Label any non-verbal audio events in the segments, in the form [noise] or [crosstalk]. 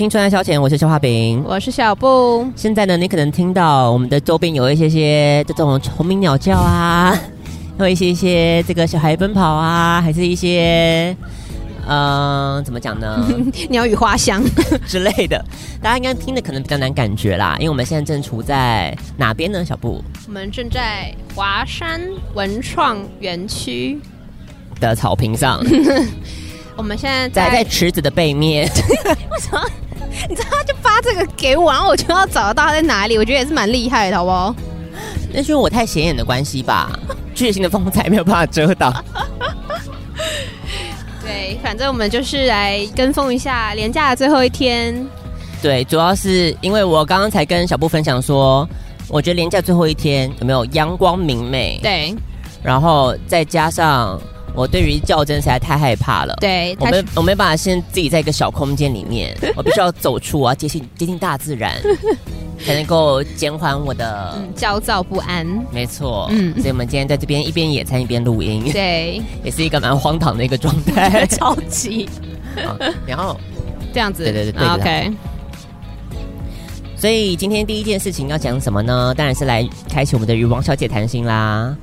青春爱消遣，我是肖化饼，我是小布。现在呢，你可能听到我们的周边有一些些这种虫鸣鸟叫啊，[laughs] 有一些一些这个小孩奔跑啊，还是一些嗯、呃，怎么讲呢？[laughs] 鸟语花香 [laughs] 之类的，大家应该听的可能比较难感觉啦，因为我们现在正处在哪边呢？小布，我们正在华山文创园区的草坪上。我们现在在在池子的背面。为什么？你知道他就发这个给我，然后我就要找得到他在哪里。我觉得也是蛮厉害的，好不好？那是因为我太显眼的关系吧？[laughs] 巨型的风采没有办法遮挡。[laughs] 对，反正我们就是来跟风一下廉价的最后一天。对，主要是因为我刚刚才跟小布分享说，我觉得廉价最后一天有没有阳光明媚？对，然后再加上。我对于较真实在太害怕了，对，我没我没办法先自己在一个小空间里面，[laughs] 我必须要走出我要，接近接近大自然，[laughs] 才能够减缓我的、嗯、焦躁不安。没错，嗯，所以我们今天在这边一边野餐一边录音，对，[laughs] 也是一个蛮荒唐的一个状态，超级。然后这样子，对对对，对，OK。所以今天第一件事情要讲什么呢？当然是来开启我们的与王小姐谈心啦。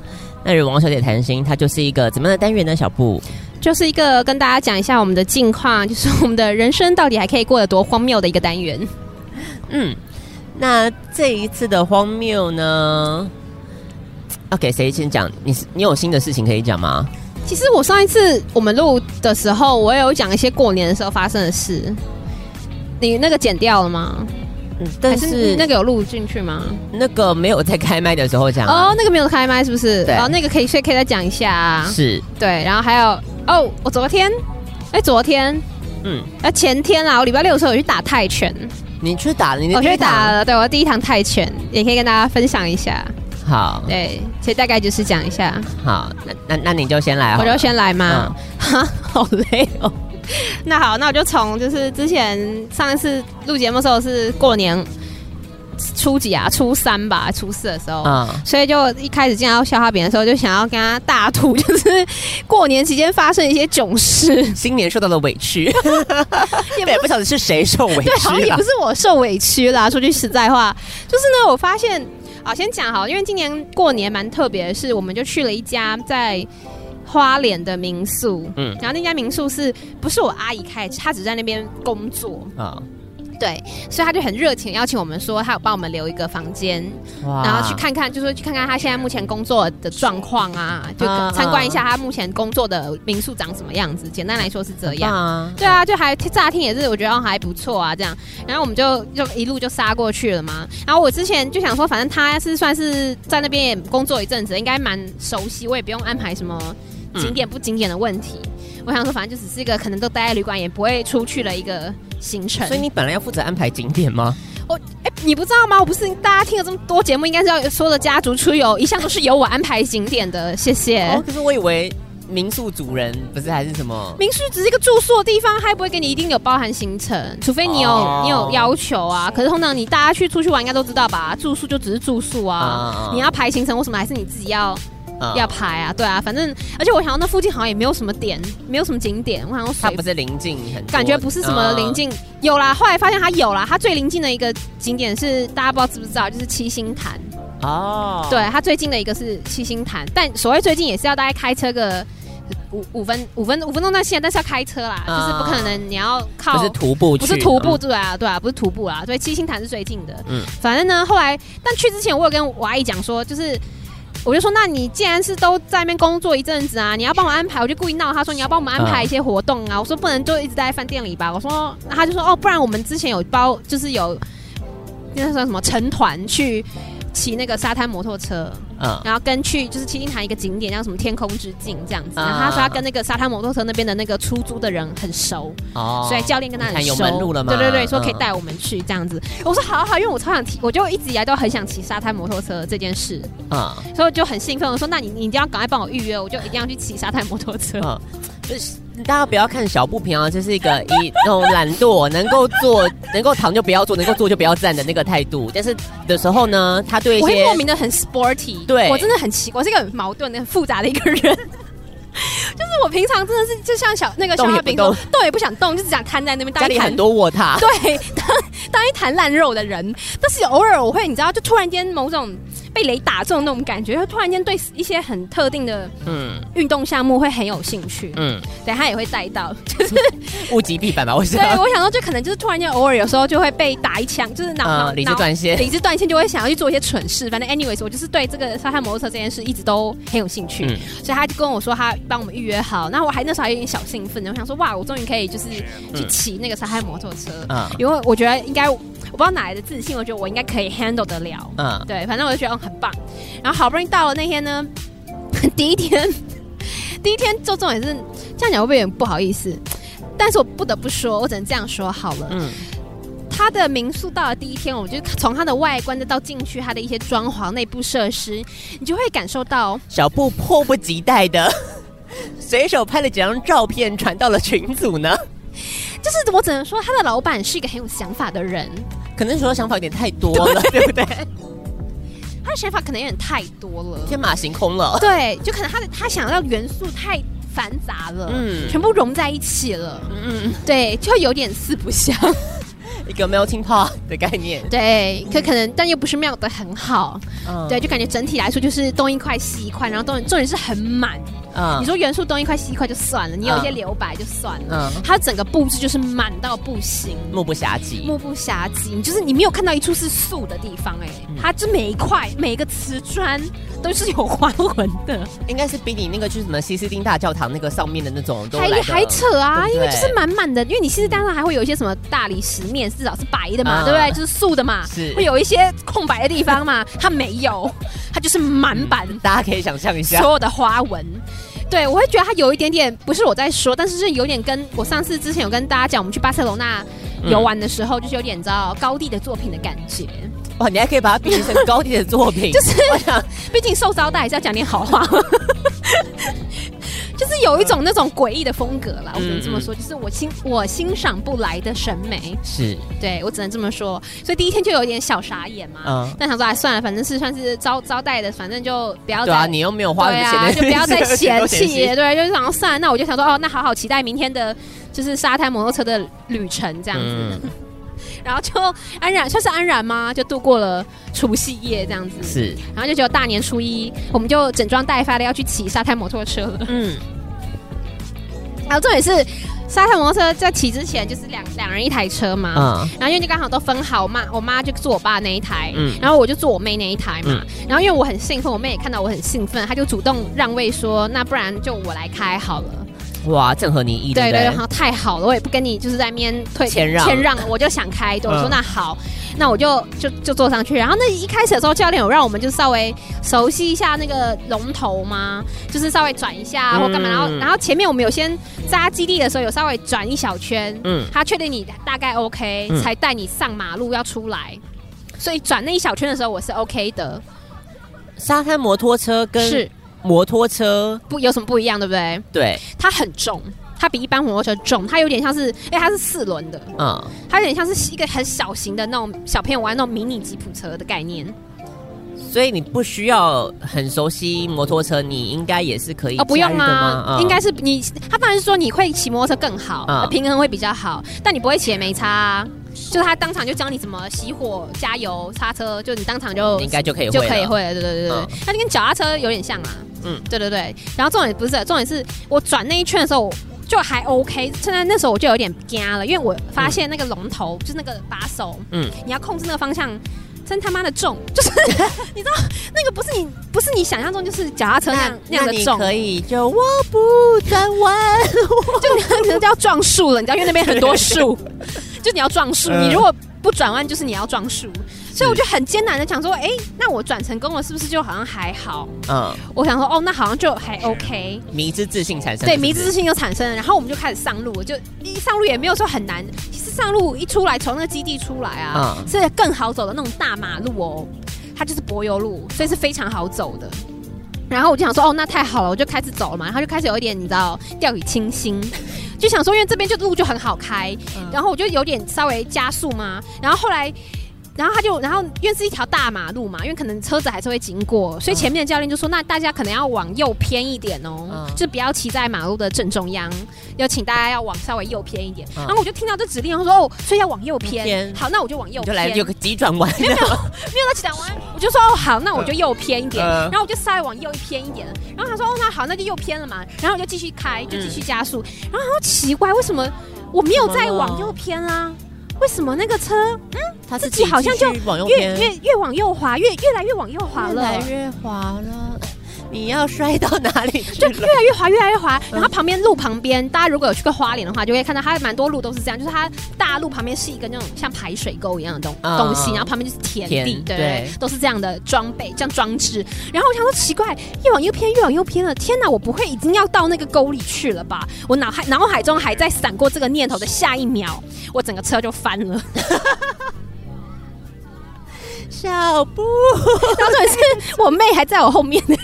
那与王小姐谈心，它就是一个怎么样的单元呢？小布，就是一个跟大家讲一下我们的近况，就是我们的人生到底还可以过得多荒谬的一个单元。嗯，那这一次的荒谬呢，要给谁先讲？你你有新的事情可以讲吗？其实我上一次我们录的时候，我也有讲一些过年的时候发生的事。你那个剪掉了吗？嗯，但是，是那个有录进去吗？那个没有在开麦的时候讲哦，那个没有开麦是不是？对，哦，那个可以，所以可以再讲一下啊。是，对，然后还有哦，我昨天，哎，昨天，嗯，啊，前天啊，我礼拜六的时候有去打泰拳。你去打了？你我去打了，对，我第一堂泰拳，也可以跟大家分享一下。好，对，其实大概就是讲一下。好，那那那你就先来，我就先来嘛。哈、嗯，[laughs] 好累哦。[laughs] 那好，那我就从就是之前上一次录节目的时候是过年初几啊？初三吧，初四的时候，嗯，所以就一开始见到消化饼的时候，就想要跟他大吐，就是过年期间发生一些囧事，[laughs] 新年受到了委屈，[laughs] 也不晓得是谁受委屈，好像也不是我受委屈啦。说句实在话，就是呢，我发现啊，先讲好，因为今年过年蛮特别的是，我们就去了一家在。花莲的民宿，嗯，然后那家民宿是不是我阿姨开？她只在那边工作啊，对，所以她就很热情邀请我们说，她有帮我们留一个房间，然后去看看，就说去看看她现在目前工作的状况啊，就参观一下她目前工作的民宿长什么样子。简单来说是这样，对啊，就还乍听也是我觉得还不错啊，这样，然后我们就就一路就杀过去了嘛。然后我之前就想说，反正她是算是在那边也工作一阵子，应该蛮熟悉，我也不用安排什么。景点不景点的问题，嗯，我想说，反正就只是一个可能都待在旅馆也不会出去的一个行程。所以你本来要负责安排景点吗？我哎，你不知道吗？我不是大家听了这么多节目，应该是要说的家族出游，一向都是由我安排景点的。谢谢。哦，可是我以为民宿主人不是还是什么？民宿只是一个住宿的地方，还不会给你一定有包含行程，除非你有，哦，你有要求啊。可是通常你大家去出去玩应该都知道吧？住宿就只是住宿啊，哦，你要排行程，为什么还是你自己要？嗯、要拍啊，对啊，反正而且我想到那附近好像也没有什么点，没有什么景点。我想说它不是临近很，感觉不是什么临近，有啦。后来发现它有啦，它最临近的一个景点是大家不知道知不知道，就是七星潭哦。对，它最近的一个是七星潭，但所谓最近也是要大概开车个五五分五分五分钟那线，但是要开车啦，嗯、就是不可能你要靠不是徒步，不是徒步对啊对啊，不是徒步啊。所以七星潭是最近的。嗯，反正呢，后来但去之前我有跟我阿姨讲说，就是。我就说，那你既然是都在那边工作一阵子啊，你要帮我安排，我就故意闹他说你要帮我们安排一些活动啊。我说不能就一直待在饭店里吧。我说，他就说哦，不然我们之前有包，就是有那说什么成团去。骑那个沙滩摩托车，嗯，然后跟去就是七星潭一个景点叫什么天空之镜这样子。然后他说他跟那个沙滩摩托车那边的那个出租的人很熟，哦，所以教练跟他很熟，有门路了吗？对对对，说可以带我们去这样子。我说好好，因为我超想骑，我就一直以来都很想骑沙滩摩托车这件事，啊，所以我就很兴奋。我说那你你一定要赶快帮我预约，我就一定要去骑沙滩摩托车。嗯，就是。大家不要看小不平啊，这是一个 [laughs] 以那种懒惰，能够做能够躺就不要做，能够坐就不要站的那个态度。但是的时候呢，他对一些我会莫名的很 sporty，对我真的很奇怪，我是一个很矛盾的、很复杂的一个人。就是我平常真的是就像小那个小花饼，动动也不想动，就是想瘫在那边。家里很多卧榻，[laughs] 对，当当一坛烂肉的人。但是偶尔我会，你知道，就突然间某种。被雷打中那种感觉，他突然间对一些很特定的嗯运动项目会很有兴趣，嗯，对他也会带到，就是物极必反吧，[laughs] 我想。对，我想说，就可能就是突然间偶尔有时候就会被打一枪，就是脑脑理智断线，理智断线就会想要去做一些蠢事。反正 anyways，我就是对这个沙滩摩托车这件事一直都很有兴趣，嗯、所以他就跟我说他帮我们预约好，那我还那时候还有点小兴奋，我想说哇，我终于可以就是去骑那个沙滩摩托车，嗯，因为我觉得应该。我不知道哪来的自信，我觉得我应该可以 handle 得了。嗯，对，反正我就觉得很棒。然后好不容易到了那天呢，[laughs] 第一天，[laughs] 第一天做重点是这样讲会不会有点不好意思？但是我不得不说，我只能这样说好了。嗯，他的民宿到了第一天，我就从他的外观再到进去，他的一些装潢、内部设施，你就会感受到小布迫不及待的随手拍了几张照片传到了群组呢。就是我只能说，他的老板是一个很有想法的人。可能说想法有点太多了，对，[laughs] 对不对？他的想法可能有点太多了，天马行空了。对，就可能他的他想要元素太繁杂了，嗯，全部融在一起了，嗯，对，就有点四不像，一个 melting pot 的概念。对，可可能，但又不是 melt 得很好，嗯，对，就感觉整体来说就是东一块西一块，然后重重点是很满。嗯，你说元素东一块西一块就算了，你有一些留白就算了。嗯，它整个布置就是满到不行，目不暇接，目不暇接。就是你没有看到一处是素的地方，哎，它这每一块每一个瓷砖都是有花纹的，应该是比你那个就是什么西斯丁大教堂那个上面的那种都还还扯啊，因为就是满满的，因为你西斯丁上还会有一些什么大理石面，至少是白的嘛，对不对？就是素的嘛，是会有一些空白的地方嘛，它没有，它就是满版，大家可以想象一下所有的花纹。对，我会觉得它有一点点，不是我在说，但是是有点跟我上次之前有跟大家讲，我们去巴塞罗那游玩的时候，嗯、就是有点你知道高地的作品的感觉。哇，你还可以把它比喻成高第的作品，[laughs] 就是我想，毕竟受招待还是要讲点好话。[laughs] 就是有一种那种诡异的风格啦，我只能这么说，就是我欣我欣赏不来的审美，是对我只能这么说，所以第一天就有点小傻眼嘛。嗯，但想说，哎，算了，反正是算是招招待的，反正就不要。对啊，你又没有花钱，对啊，就不要再 [laughs] 嫌弃，对，就是想算了，那我就想说，哦，那好好期待明天的，就是沙滩摩托车的旅程这样子。嗯然后就安然，算是安然吗？就度过了除夕夜这样子。是，然后就只有大年初一，我们就整装待发的要去骑沙滩摩托车了。嗯。然后这也是沙滩摩托车在骑之前，就是两两人一台车嘛。嗯。然后因为就刚好都分好，我妈我妈就坐我爸那一台，嗯。然后我就坐我妹那一台嘛。嗯。然后因为我很兴奋，我妹也看到我很兴奋，她就主动让位说：“那不然就我来开好了。”哇，正合你意对，对对，然后太好了，我也不跟你就是在面退谦让，谦让，我就想开，对，我说那好，嗯、那我就就就坐上去。然后那一开始的时候，教练有让我们就稍微熟悉一下那个龙头吗？就是稍微转一下或干嘛。然后然后前面我们有先扎基地的时候，有稍微转一小圈，嗯，他确定你大概 OK，才带你上马路要出来。所以转那一小圈的时候，我是 OK 的。沙滩摩托车跟是。摩托车。不有什么不一样，对不对？对，它很重，它比一般摩托车重，它有点像是，因为它是四轮的，嗯，它有点像是一个很小型的那种小朋友玩那种迷你吉普车的概念。所以你不需要很熟悉摩托车，你应该也是可以哦，不用啊，嗯、应该是你，他当然是说你会骑摩托车更好，嗯、平衡会比较好，但你不会骑也没差、啊。就他当场就教你怎么熄火、加油、刹车，就你当场就应该就可以就可以会了，对对对对，那就跟脚踏车有点像啊，嗯，对对对。然后重点不是重点是我转那一圈的时候就还 OK，现在那时候我就有点惊了，因为我发现那个龙头、嗯、就是那个把手，嗯，你要控制那个方向，真他妈的重，就是 [laughs] 你知道那个不是你不是你想象中就是脚踏车那样那，那样的重，可以就我不再玩，[laughs] 就你可能就要撞树了，你知道，因为那边很多树。[laughs] 就你要撞树，你如果不转弯，就是你要撞树，嗯、所以我就很艰难的想说，哎、欸，那我转成功了，是不是就好像还好？嗯，我想说，哦，那好像就还 OK。迷之自信产生，对，迷之自信就产生了，然后我们就开始上路，就一上路也没有说很难，其实上路一出来，从那个基地出来啊，嗯、是更好走的那种大马路哦，它就是柏油路，所以是非常好走的。然后我就想说，哦，那太好了，我就开始走了嘛，然后就开始有一点，你知道，掉以轻心。就想说，因为这边就路就很好开，嗯、然后我就有点稍微加速嘛。然后后来然后他就，然后因为是一条大马路嘛，因为可能车子还是会经过，所以前面的教练就说：“那大家可能要往右偏一点哦，嗯、就不要骑在马路的正中央，要请大家要往稍微右偏一点。嗯”然后我就听到这指令，我说：“哦，所以要往右偏。偏”好，那我就往右偏。就来有个急转弯，[laughs] 没有没有没有到急转弯，我就说：“哦，好，那我就右偏一点。嗯”然后我就稍微往右一偏一点。然后他说：“哦，那好，那就右偏了嘛。”然后我就继续开，就继续加速。嗯、然后他说：“奇怪，为什么我没有再往右偏啦？”为什么那个车，嗯，他自己好像就越越越往右滑，越越来越往右滑了，越来越滑了。你要摔到哪里去？就越来越滑，越来越滑。然后旁边路旁边，大家如果有去过花莲的话，就会看到它蛮多路都是这样，就是它大路旁边是一个那种像排水沟一样的东东西，然后旁边就是田地，对，都是这样的装备，这样装置。然后我想说奇怪，越往右偏，越往右偏了。天哪，我不会已经要到那个沟里去了吧？我脑海脑海中还在闪过这个念头的下一秒，我整个车就翻了。[laughs] 小布，当时是我妹还在我后面呢。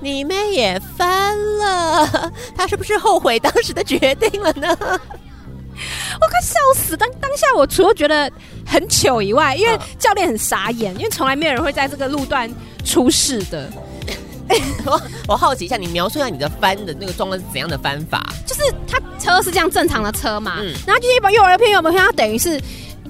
你妹也翻了，[laughs] 她是不是后悔当时的决定了呢？[laughs] 我快笑死！当当下我除了觉得很糗以外，因为教练很傻眼，因为从来没有人会在这个路段出事的。[laughs] 我我好奇一下，你描述一下你的翻的那个状况是怎样的翻法？就是他车是这样正常的车嘛，嗯、然后就是一把右耳偏右耳偏，他等于是。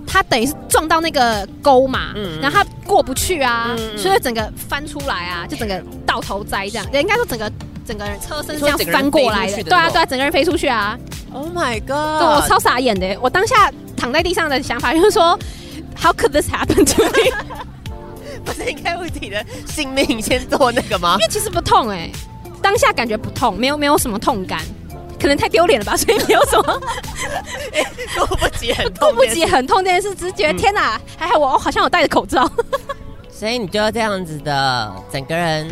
他等于是撞到那个沟嘛，嗯、然后他过不去啊，嗯、所以整个翻出来啊，就整个倒头栽这样。应该说整个整个人车身这样翻过来的，对啊对啊，整个人飞出去啊。Oh my god！对，我超傻眼的，我当下躺在地上的想法就是说，How could this happen to me？不是应该为自己的性命先做那个吗？因为其实不痛哎，当下感觉不痛，没有没有什么痛感。可能太丢脸了吧，所以没有什么，[laughs] 过不及很痛，顾不及很痛这件事，只是觉得天哪，还好我好像有戴着口罩，[laughs] 所以你就要这样子的，整个人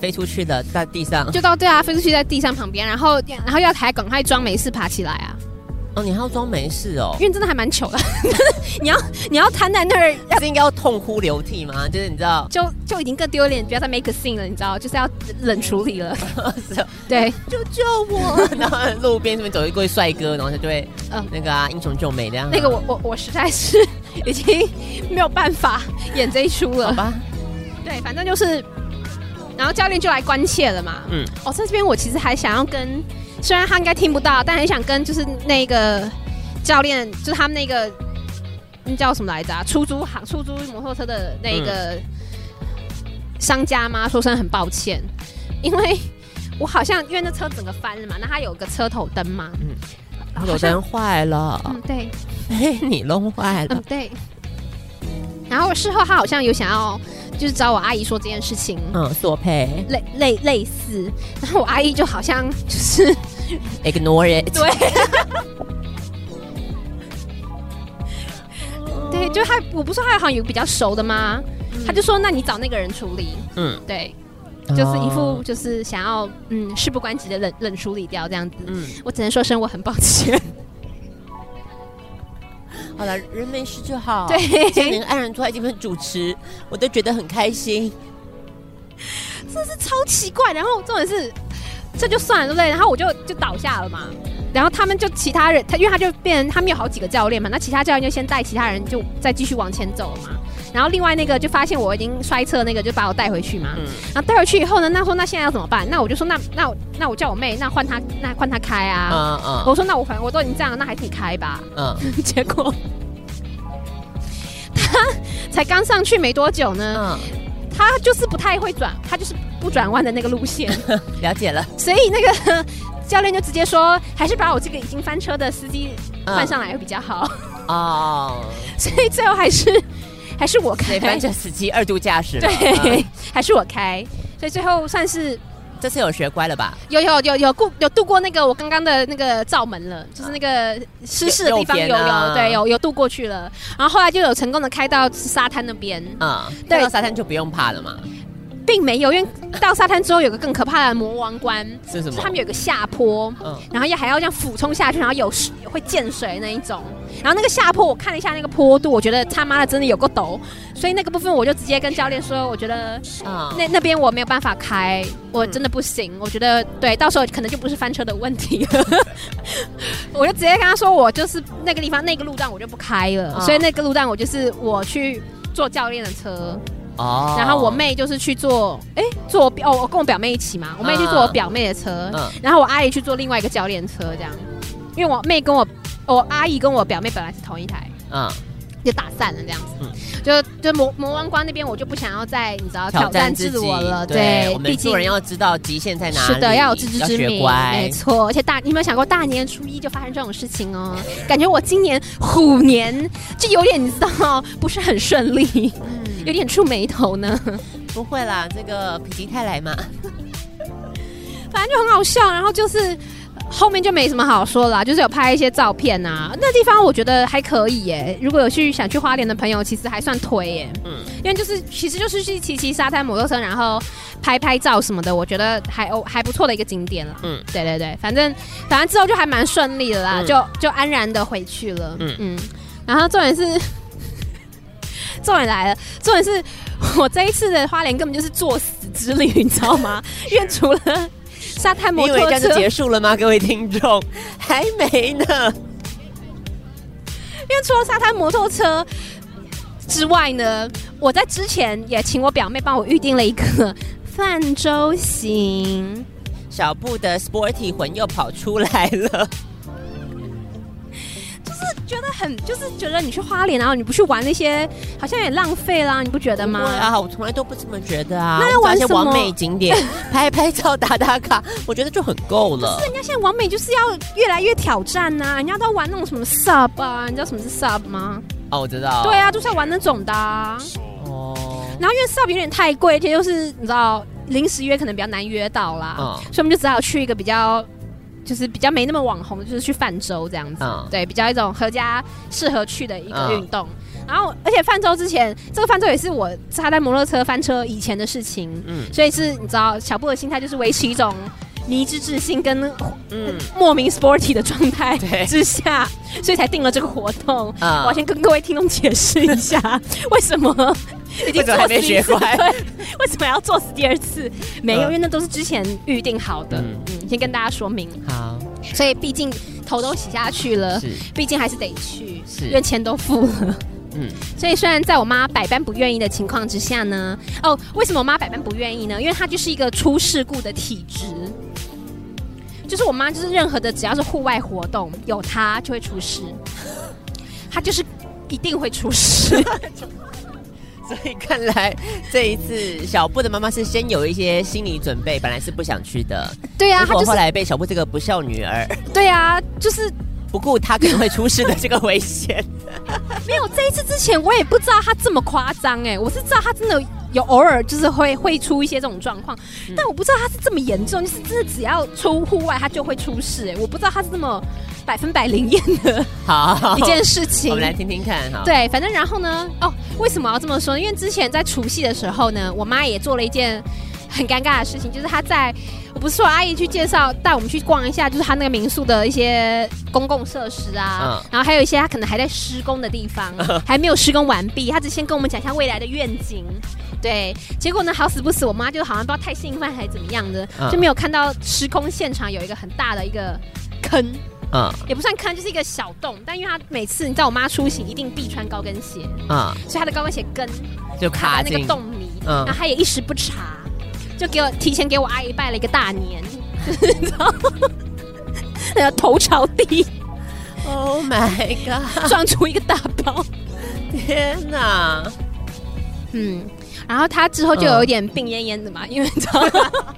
飞出去的，在地上，就到对啊，飞出去在地上旁边，然后然后要抬，赶快装没事爬起来啊。哦，你还要装没事哦，因为真的还蛮糗的。[laughs] 你要你要瘫在那儿，要是应该要痛哭流涕吗？就是你知道，就就已经更丢脸，不要再 make a scene 了，你知道，就是要冷处理了。[laughs] 对，救救我！然后路边这边走一位帅哥，然后他就会嗯那个啊英雄救美这样。那个我我我实在是已经没有办法演这一出了。好吧。对，反正就是，然后教练就来关切了嘛。嗯。哦，在这边我其实还想要跟。虽然他应该听不到，但很想跟就是那个教练，就是他们那个那叫什么来着啊？出租行、出租摩托车的那个商家吗？说声很抱歉，因为我好像因为那车整个翻了嘛，那他有个车头灯嘛，嗯，车头灯坏了，嗯，对，哎，你弄坏了，嗯，对。然后事后他好像有想要。就是找我阿姨说这件事情，嗯，索赔，类类类似，然后我阿姨就好像就是 ignore it，对，对，就他，我不是还好像有比较熟的吗？嗯、他就说，那你找那个人处理，嗯，对，就是一副就是想要嗯事不关己的冷冷处理掉这样子，嗯，我只能说声我很抱歉。[laughs] 好了，人没事就好。对，今天安然坐在这边主持，我都觉得很开心。[laughs] 这是超奇怪，然后重点是，这就算了，对不对？然后我就就倒下了嘛。然后他们就其他人，他因为他就变成他们有好几个教练嘛，那其他教练就先带其他人，就再继续往前走嘛。然后另外那个就发现我已经摔车，那个就把我带回去嘛。嗯。然后带回去以后呢，那说那现在要怎么办？那我就说那那我那我叫我妹，那换她那换她开啊。嗯嗯。我说那我反正我都已经这样了，那还是你开吧。嗯。[laughs] 结果他才刚上去没多久呢，嗯。他就是不太会转，他就是不转弯的那个路线。[laughs] 了解了。所以那个 [laughs] 教练就直接说，还是把我这个已经翻车的司机换上来会比较好。哦。[laughs] 所以最后还是。还是我开，翻车司机二度驾驶，对，嗯、还是我开，所以最后算是这次有学乖了吧？有有有有过有度过那个我刚刚的那个罩门了，就是那个失事的地方有有、啊、对有有度过去了，然后后来就有成功的开到沙滩那边，嗯，对，到沙滩就不用怕了嘛。并没有，因为到沙滩之后有个更可怕的魔王关，是什么？他们有个下坡，嗯，然后要还要这样俯冲下去，然后有会溅水那一种，然后那个下坡我看了一下那个坡度，我觉得他妈的真的有个陡，所以那个部分我就直接跟教练说，我觉得啊。那那边我没有办法开，我真的不行，我觉得对，到时候可能就不是翻车的问题了，[laughs] 我就直接跟他说，我就是那个地方那个路段我就不开了，所以那个路段我就是我去坐教练的车。哦，然后我妹就是去坐，哎，坐我表，哦，我跟我表妹一起嘛，我妹去坐我表妹的车，嗯，然后我阿姨去坐另外一个教练车，这样，因为我妹跟我，我阿姨跟我表妹本来是同一台，嗯。就打散了这样子，嗯、就就魔魔王关那边，我就不想要再你知道挑战自我了。对，毕竟人要知道极限在哪里。是的，要有自知之明，没错。而且大，你有没有想过大年初一就发生这种事情哦？[laughs] 感觉我今年虎年就有点你知道不是很顺利，嗯、有点触眉头呢。[laughs] 不会啦，这个否极泰来嘛，[laughs] 反正就很好笑。然后就是。后面就没什么好说啦，就是有拍一些照片呐、啊，那地方我觉得还可以耶。如果有去想去花莲的朋友，其实还算推耶。嗯，因为就是其实就是去骑骑沙滩摩托车，然后拍拍照什么的，我觉得还哦还不错的一个景点了。嗯，对对对，反正反正之后就还蛮顺利的啦，嗯、就就安然的回去了。嗯嗯，然后重点是重点来了，重点是 [laughs] 我这一次的花莲根本就是作死之旅，[laughs] 你知道吗？因为除了沙滩摩托车，你以为这样就结束了吗？各位听众，还没呢。因为除了沙滩摩托车之外呢，我在之前也请我表妹帮我预定了一个泛舟行。小布的 sporty 魂又跑出来了。觉得很就是觉得你去花莲，然后你不去玩那些，好像也浪费啦，你不觉得吗？对啊，我从来都不这么觉得啊。那要玩什么？完美景点，[laughs] 拍拍照、打打卡，我觉得就很够了。是人家现在完美就是要越来越挑战呐、啊，人家都玩那种什么 sub 啊，你知道什么是 sub 吗？哦，我知道。对啊，就是要玩那种的、啊。哦。然后因为 sub 有点太贵，而且又是你知道临时约可能比较难约到啦，嗯、所以我们就只好去一个比较。就是比较没那么网红，就是去泛舟这样子，嗯、对，比较一种合家适合去的一个运动。嗯、然后，而且泛舟之前，这个泛舟也是我他在摩托车翻车以前的事情，嗯，所以是你知道，小布的心态就是维持一种迷之自信跟嗯莫名 sporty 的状态之下，所以才定了这个活动。嗯、我要先跟各位听众解释一下，[laughs] 为什么。已经还没学会，对，为什么要作死第二次？没有，因为那都是之前预定好的。嗯，嗯，先跟大家说明。好，所以毕竟头都洗下去了，是，毕竟还是得去，是，因为钱都付了。嗯，所以虽然在我妈百般不愿意的情况之下呢，哦，为什么我妈百般不愿意呢？因为她就是一个出事故的体质，就是我妈就是任何的只要是户外活动有她就会出事，[laughs] 她就是一定会出事。[laughs] 所以看来这一次小布的妈妈是先有一些心理准备，本来是不想去的。对呀、啊，结果后来被小布这个不孝女儿。对呀、啊，就是 [laughs] 不顾她可能会出事的这个危险。没有这一次之前，我也不知道她这么夸张哎，我是知道她真的。有偶尔就是会会出一些这种状况，但我不知道他是这么严重，就是真的只要出户外他就会出事哎、我不知道他是这么百分百灵验的好一件事情。我们来听听看哈。对，反正然后呢，哦，为什么要这么说？因为之前在除夕的时候呢，我妈也做了一件很尴尬的事情，就是他在我不是说阿姨去介绍带我们去逛一下，就是他那个民宿的一些公共设施啊，嗯、然后还有一些他可能还在施工的地方，[laughs] 嗯、还没有施工完毕，他只先跟我们讲一下未来的愿景。对，结果呢，好死不死，我妈就好像不知道太兴奋还是怎么样的，嗯、就没有看到施工现场有一个很大的一个坑，嗯，也不算坑，就是一个小洞。但因为他每次你知道，我妈出行一定必穿高跟鞋，嗯，所以她的高跟鞋跟就卡在那个洞里，嗯，然后她也一时不察，就给我提前给我阿姨拜了一个大年，你知道，然后头朝地，Oh my god，撞出一个大包，天哪，嗯。然后他之后就有一点病恹恹的嘛，嗯、因为你知道吗？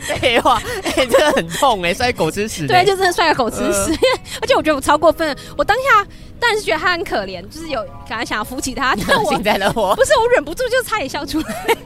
[laughs] 废话，哎、欸，真的很痛哎、欸，摔狗吃屎。对，就真的摔个狗吃屎。呃、[laughs] 而且我觉得我超过分，我当下当然是觉得他很可怜，就是有可能想要扶起他，但我幸灾乐祸，不是我忍不住就差点笑出来。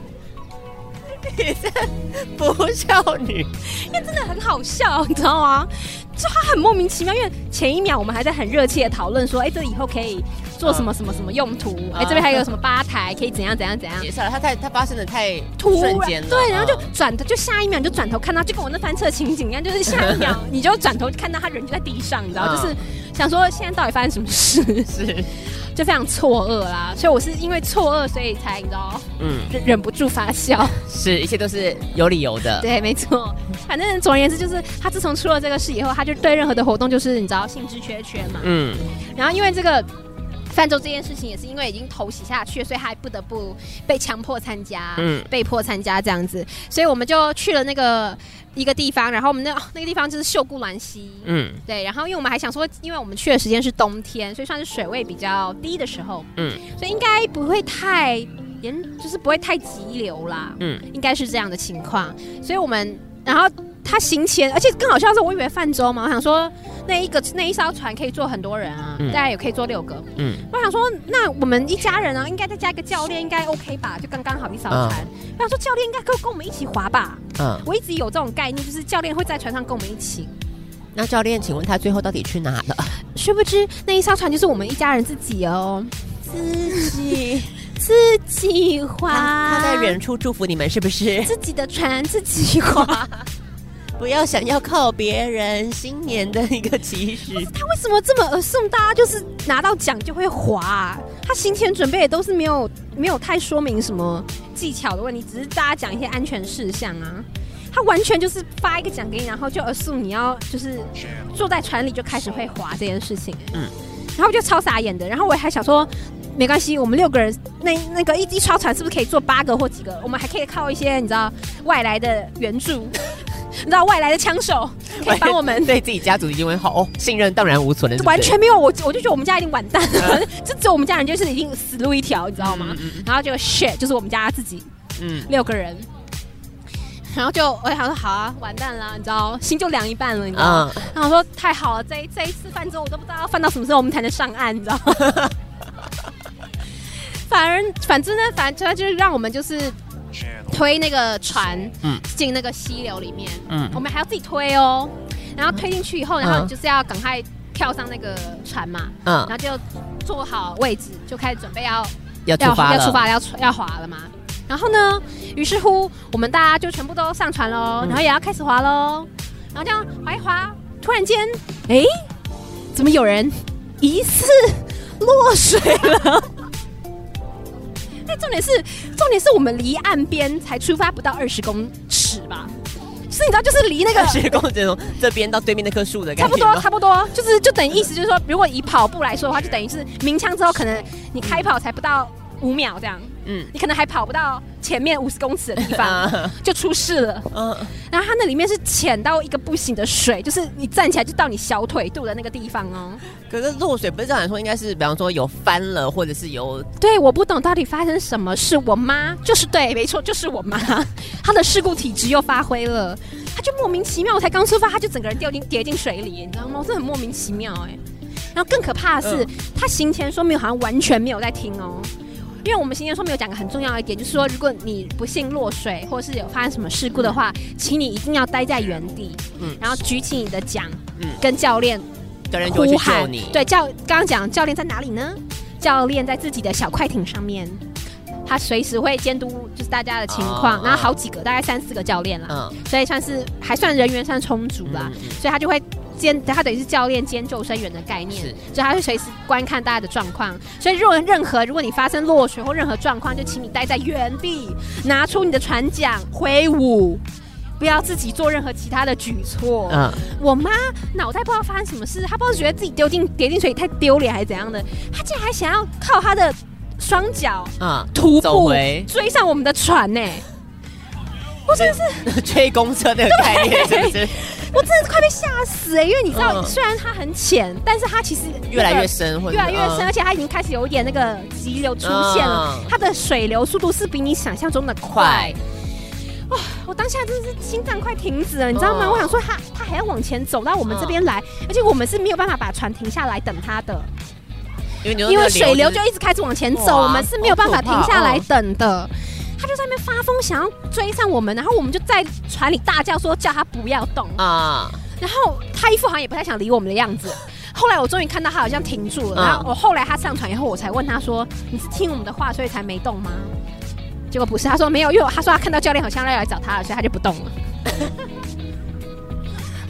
你是不孝女，因为真的很好笑，你知道吗？就他很莫名其妙，因为前一秒我们还在很热切的讨论说，哎、欸，这以后可以做什么什么什么用途？哎、嗯欸，这边还有什么吧台，可以怎样怎样怎样？[laughs] 也是了，他太他发生的太突然对，然后就转头，就下一秒你就转头看到，就跟我那翻车情景一样，就是下一秒 [laughs] 你就转头看到他人就在地上，你知道，嗯、就是想说现在到底发生什么事？是。[laughs] 就非常错愕啦，所以我是因为错愕，所以才你知道，嗯，忍忍不住发笑。是，一切都是有理由的。对，没错。反正总而言之，就是他自从出了这个事以后，他就对任何的活动就是你知道兴致缺缺嘛。嗯。然后因为这个泛舟这件事情，也是因为已经投洗下去，所以他还不得不被强迫参加，嗯，被迫参加这样子，所以我们就去了那个。一个地方，然后我们那那个地方就是秀姑峦溪，嗯，对，然后因为我们还想说，因为我们去的时间是冬天，所以算是水位比较低的时候，嗯，所以应该不会太严，就是不会太急流啦，嗯，应该是这样的情况，所以我们然后。他行前，而且更好笑的是，我以为泛舟嘛，我想说那一个那一艘船可以坐很多人啊，大家、嗯、也可以坐六个。嗯，我想说那我们一家人、啊，应该再加一个教练，应该 OK 吧？就刚刚好一艘船。我想说教练应该可以跟我们一起划吧？嗯，我一直有这种概念，就是教练会在船上跟我们一起。那教练，请问他最后到底去哪了？殊不知那一艘船就是我们一家人自己哦，自己 [laughs] 自己划。他在远处祝福你们，是不是？自己的船自己划。[laughs] 不要想要靠别人新年的一个期许。[laughs] 他为什么这么 assume 大家就是拿到奖就会滑啊？他行前准备也都是没有没有太说明什么技巧的问题，只是大家讲一些安全事项啊。他完全就是发一个奖给你，然后就 assume 你要就是坐在船里就开始会滑这件事情。嗯，然后就超傻眼的。然后我还想说，没关系，我们六个人那那个一一艘船是不是可以坐八个或几个？我们还可以靠一些你知道外来的援助。[laughs] 你知道外来的枪手可以帮我们，对自己家族已经很好、哦、信任荡然无存的，完全没有我，我就觉得我们家已经完蛋了，嗯、就只有我们家人就是已经死路一条，你知道吗？嗯嗯嗯、然后就 shit，就是我们家自己，嗯，六个人，然后就我想说好啊，完蛋了，你知道，心就凉一半了，你知道吗？嗯、然后我说太好了，这一这一次泛舟我都不知道要泛到什么时候我们才能上岸，你知道吗？反而反正呢，反正他就是让我们就是。推那个船，嗯，进那个溪流里面，嗯，我们还要自己推哦。然后推进去以后，然后你就是要赶快跳上那个船嘛，嗯，然后就坐好位置，就开始准备要要出发要出发要要滑了嘛。然后呢，于是乎我们大家就全部都上船喽，然后也要开始滑喽。然后这样滑一滑，突然间，哎，怎么有人疑似落水了？重点是，重点是我们离岸边才出发不到二十公尺吧？是，你知道，就是离那个二十公尺从这边到对面那棵树的感觉，差不多，差不多，就是就等于意思就是说，如果以跑步来说的话，就等于是鸣枪之后，可能你开跑才不到五秒这样。嗯，你可能还跑不到前面五十公尺的地方 [laughs] 就出事了。嗯，然后它那里面是浅到一个不行的水，就是你站起来就到你小腿肚的那个地方哦。可是落水不是这样来说，应该是比方说有翻了，或者是有……对，我不懂到底发生什么事。我妈就是对，没错，就是我妈，[laughs] 她的事故体质又发挥了，她就莫名其妙，我才刚出发，她就整个人掉进跌进水里，你知道吗？这很莫名其妙哎。然后更可怕的是，她行前说没有，好像完全没有在听哦。因为我们今天说明有讲个很重要的一点，就是说，如果你不幸落水，或是有发生什么事故的话，请你一定要待在原地，嗯，然后举起你的桨，嗯，跟教练呼喊，对，教刚刚讲教练在哪里呢？教练在自己的小快艇上面，他随时会监督就是大家的情况，哦、然后好几个，大概三四个教练啦，嗯，所以算是还算人员算充足啦，嗯、所以他就会。监他等于是教练兼救生员的概念，所以他会随时观看大家的状况。所以如果任何如果你发生落水或任何状况，就请你待在原地，拿出你的船桨挥舞，不要自己做任何其他的举措。嗯，我妈脑袋不知道发生什么事，她不知道觉得自己丢进跌进水里太丢脸还是怎样的，她竟然还想要靠她的双脚啊徒步追上我们的船呢、欸。[laughs] 我真的是追 [laughs] 公车的概念，是不是？[laughs] 我真的是快被吓死！因为你知道，虽然它很浅，但是它其实越来越深，越来越深，而且它已经开始有一点那个急流出现了。它的水流速度是比你想象中的快。哇！我当下真的是心脏快停止了，你知道吗？我想说，它它还要往前走到我们这边来，而且我们是没有办法把船停下来等它的，因为因为水流就一直开始往前走，我们是没有办法停下来等的。他就在那边发疯，想要追上我们，然后我们就在船里大叫说叫他不要动啊。然后他一副好像也不太想理我们的样子。后来我终于看到他好像停住了，然后我后来他上船以后，我才问他说：“你是听我们的话所以才没动吗？”结果不是，他说没有，因为他说他看到教练好像要来找他了，所以他就不动了。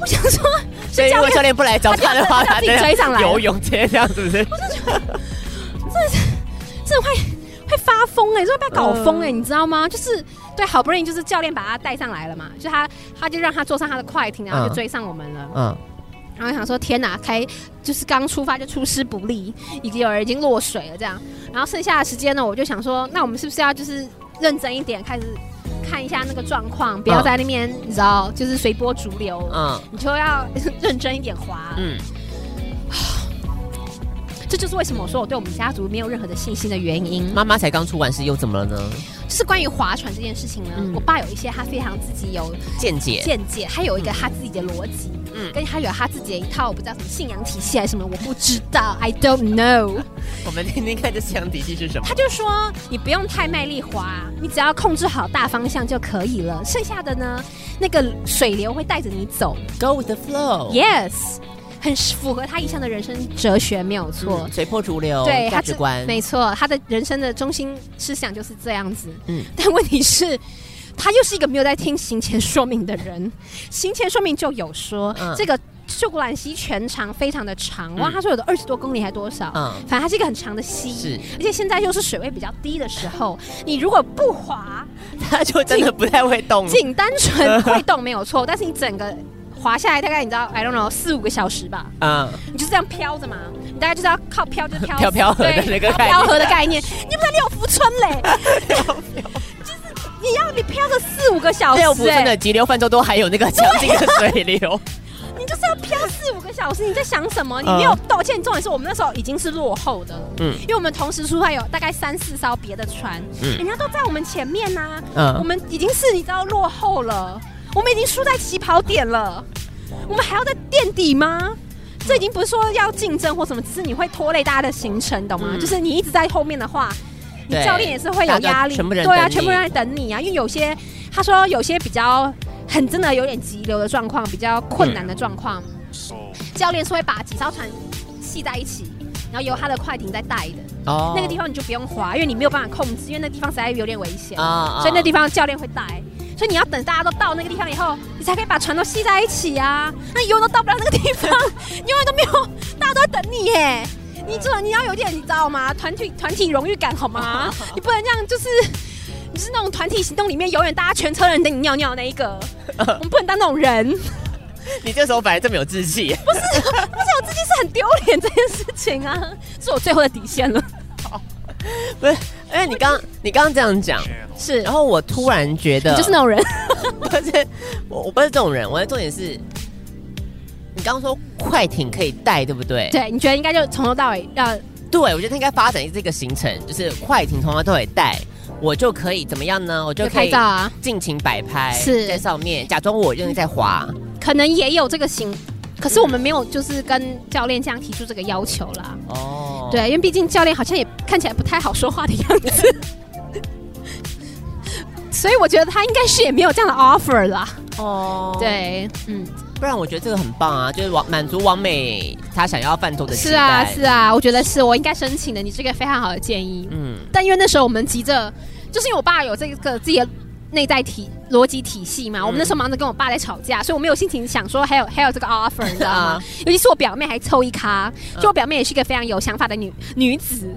我想说，所以如果教练不来找他的话，他自己追上来游泳，直接这样是不是？我就觉得，真的是，真的会会发疯哎、欸，就会被他搞疯哎、欸，你知道吗？就是对，好不容易就是教练把他带上来了嘛，就他他就让他坐上他的快艇，然后就追上我们了。嗯。然后想说天哪，开就是刚出发就出师不利，已经有人已经落水了这样。然后剩下的时间呢，我就想说，那我们是不是要就是认真一点，开始看一下那个状况，不要在那边、嗯、你知道，就是随波逐流。嗯，你就要 [laughs] 认真一点滑。嗯。[sighs] 这就是为什么我说我对我们家族没有任何的信心的原因。妈妈才刚出完事，又怎么了呢？就是关于划船这件事情呢，嗯、我爸有一些他非常自己有见解，见解，他有一个他自己的逻辑，嗯，跟他有他自己的一套我不知道什么信仰体系还是什么，我不知道，I don't know。[laughs] 我们听听看这信仰体系是什么？他就说你不用太卖力划，你只要控制好大方向就可以了，剩下的呢，那个水流会带着你走，Go with the flow。很符合他一向的人生哲学，没有错，随波逐流，对价值观，没错，他的人生的中心思想就是这样子。嗯，但问题是，他又是一个没有在听行前说明的人。行前说明就有说，嗯、这个秀姑兰溪全长非常的长，哇，他说有的二十多公里还多少？嗯，反正它是一个很长的溪，是，而且现在又是水位比较低的时候，你如果不滑，[laughs] 它就真的不太会动。仅单纯会动没有错，但是你整个。滑下来大概你知道，I don't know，四五个小时吧。嗯，你就是这样飘着嘛，你大概就是要靠飘，就飘飘飘河的那个飘河的概念。你不是六福村嘞？就是你要你飘个四五个小时，六福村的急流泛舟都还有那个强劲的水流。[laughs] 你就是要飘四五个小时，你在想什么？你没有道歉。重点是我们那时候已经是落后的，嗯，因为我们同时出发有大概三四艘别的船，嗯，人家都在我们前面呐，嗯，我们已经是你知道落后了。我们已经输在起跑点了，我们还要再垫底吗？这已经不是说要竞争或什么，只是你会拖累大家的行程，懂吗？嗯、就是你一直在后面的话，你教练也是会有压力。对啊，全部人在等你啊，因为有些他说有些比较很真的有点急流的状况，比较困难的状况，嗯、教练是会把几艘船系在一起，然后由他的快艇在带的。哦，那个地方你就不用划，因为你没有办法控制，因为那地方实在有点危险，哦、所以那地方教练会带。所以你要等大家都到那个地方以后，你才可以把船都系在一起啊！那永远都到不了那个地方，你 [laughs] 永远都没有，大家都在等你耶！你这你要有点，你知道吗？团体团体荣誉感好吗？[laughs] 你不能这样，就是你是那种团体行动里面永远大家全车人等你尿尿的那一个，我们不能当那种人。[laughs] 你这时候本来这么有志气，不是不是有志气是很丢脸这件事情啊，是我最后的底线了。好不是，因为你刚你刚刚这样讲是，然后我突然觉得你就是那种人，[laughs] 不是我我不是这种人，我的重点是，你刚刚说快艇可以带，对不对？对，你觉得应该就从头到尾要？对，我觉得他应该发展这个行程，就是快艇从头到尾带，我就可以怎么样呢？我就可以拍照啊，尽情摆拍，是在上面假装我就是在滑，可能也有这个行。可是我们没有，就是跟教练这样提出这个要求啦。哦，对，因为毕竟教练好像也看起来不太好说话的样子，[laughs] 所以我觉得他应该是也没有这样的 offer 啦。哦，对，嗯，不然我觉得这个很棒啊，就是完满足王美他想要饭桌的期待。是啊，是啊，我觉得是我应该申请的，你这个非常好的建议。嗯，但因为那时候我们急着，就是因为我爸有这个自己的。内在体逻辑体系嘛，嗯、我们那时候忙着跟我爸在吵架，所以我没有心情想说还有还有这个 offer，你知道吗？[laughs] 尤其是我表妹还凑一咖，就我表妹也是一个非常有想法的女女子，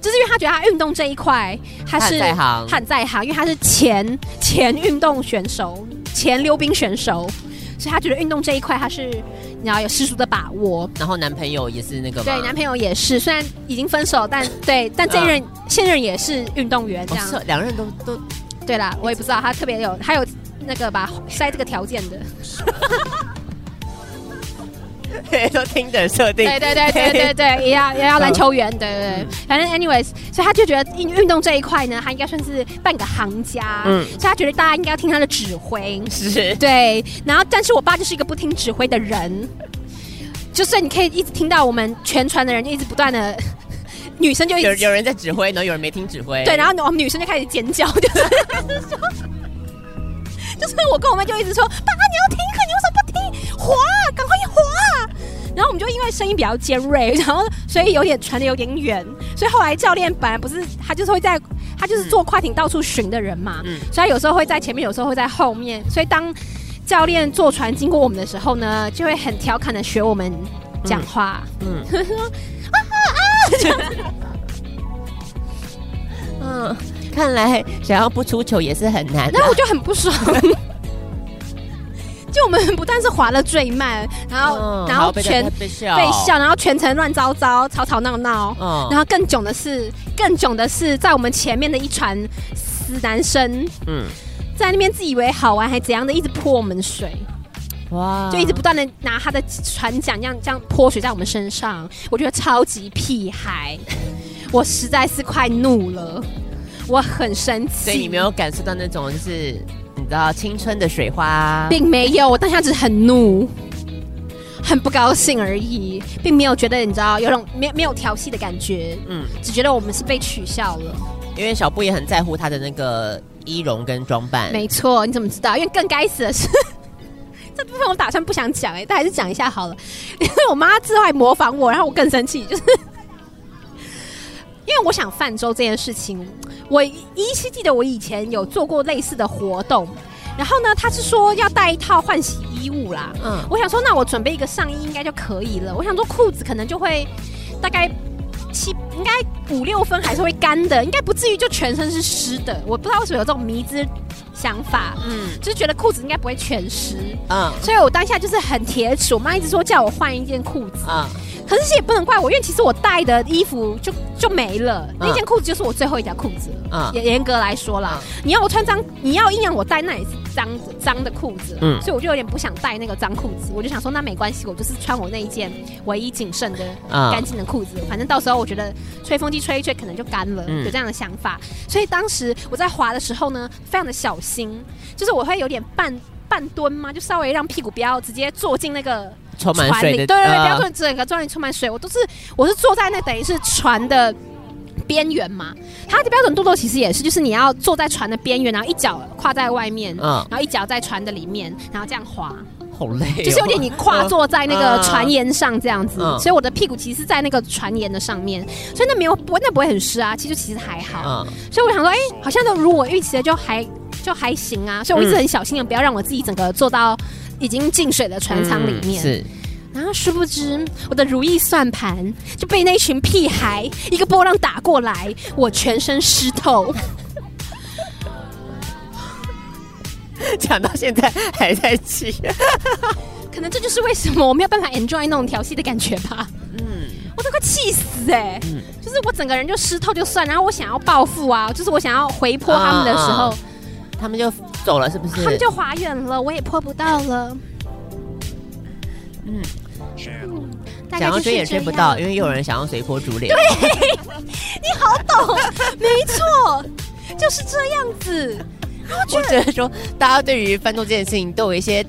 就是因为她觉得她运动这一块她是在行，她很在行，因为她是前前运动选手，前溜冰选手，所以她觉得运动这一块她是你要有十足的把握。然后男朋友也是那个，对，男朋友也是，虽然已经分手，但对，但这一任、嗯、现任也是运动员，这样，两、哦、人都都。对啦，我也不知道他特别有，他有那个吧，塞这个条件的。[laughs] 对，都听的设定。对对对对对对，也要也要篮球员，对对对。反正 anyways，所以他就觉得运运动这一块呢，他应该算是半个行家。嗯。所以他觉得大家应该要听他的指挥。是。对。然后，但是我爸就是一个不听指挥的人，就是你可以一直听到我们全船的人一直不断的。女生就有有人在指挥，然后有人没听指挥。对，然后我们女生就开始尖叫，就是说，[laughs] 就是我跟我妹就一直说：“爸，你要听课，你为什么不听？滑，赶快滑！”然后我们就因为声音比较尖锐，然后所以有点传的有点远。所以后来教练本来不是他就是会在他就是坐快艇到处巡的人嘛，嗯，所以他有时候会在前面，有时候会在后面。所以当教练坐船经过我们的时候呢，就会很调侃的学我们讲话，嗯，[laughs] 嗯，看来想要不出糗也是很难，啊，那我就很不爽。就我们不但是划了最慢，然后、嗯、然后全被，被笑，然后全程乱糟糟、吵吵闹闹，嗯、然后更囧的是，更囧的是，在我们前面的一船死男生，嗯，在那边自以为好玩还怎样的，一直泼我们水，哇，就一直不断的拿他的船桨这样这样泼水在我们身上，我觉得超级屁孩，[laughs] 我实在是快怒了，我很生气，所以你没有感受到那种就是。你知道青春的水花，并没有，我当下只是很怒，很不高兴而已，并没有觉得你知道有种没没有调戏的感觉，嗯，只觉得我们是被取笑了。因为小布也很在乎他的那个仪容跟装扮，没错，你怎么知道？因为更该死的是这部分我打算不想讲哎、欸，但还是讲一下好了，因 [laughs] 为我妈之后还模仿我，然后我更生气，就是 [laughs] 因为我想泛舟这件事情。我依稀记得我以前有做过类似的活动，然后呢，他是说要带一套换洗衣物啦。嗯，我想说，那我准备一个上衣应该就可以了。我想说，裤子可能就会大概七，应该五六分还是会干的，应该不至于就全身是湿的。我不知道为什么有这种迷之想法，嗯，就是觉得裤子应该不会全湿，嗯，所以我当下就是很铁齿。我妈一直说叫我换一件裤子，啊、嗯。可是这也不能怪我，因为其实我带的衣服就就没了，那件裤子就是我最后一条裤子。嗯，严格来说啦，嗯、你要我穿脏，你要硬让我带，那也是脏脏的裤子。嗯，所以我就有点不想带那个脏裤子，我就想说那没关系，我就是穿我那一件唯一仅剩的干净的裤子，反正到时候我觉得吹风机吹一吹可能就干了，有这样的想法。所以当时我在滑的时候呢，非常的小心，就是我会有点半半蹲吗，就稍微让屁股不要直接坐进那个。充满水的，对对对，不要说整个船里充满水，我都是我是坐在那等于是船的边缘嘛。它的标准动作其实也是，就是你要坐在船的边缘，然后一脚跨在外面，嗯，然后一脚在船的里面，然后这样滑，好累，就是有点你跨坐在那个船沿上这样子，所以我的屁股其实是在那个船沿的上面，所以那没有不那不会很湿啊，其实其实还好，所以我想说，哎，好像都如我预期的就还就还行啊，所以我一直很小心的不要让我自己整个坐到。已经进水的船舱里面，嗯、是，然后殊不知我的如意算盘就被那群屁孩一个波浪打过来，我全身湿透。[laughs] 讲到现在还在气，[laughs] 可能这就是为什么我没有办法 enjoy 那种调戏的感觉吧。嗯，我都快气死哎、欸！嗯、就是我整个人就湿透就算，然后我想要报复啊，就是我想要回泼他们的时候。嗯嗯他们就走了，是不是？他们就滑远了，我也泼不到了。嗯，想要追也追不到，因为又有人想要随波逐流。对，[laughs] 你好懂，没错，就是这样子。我觉得说，大家对于翻桌这件事情都有一些，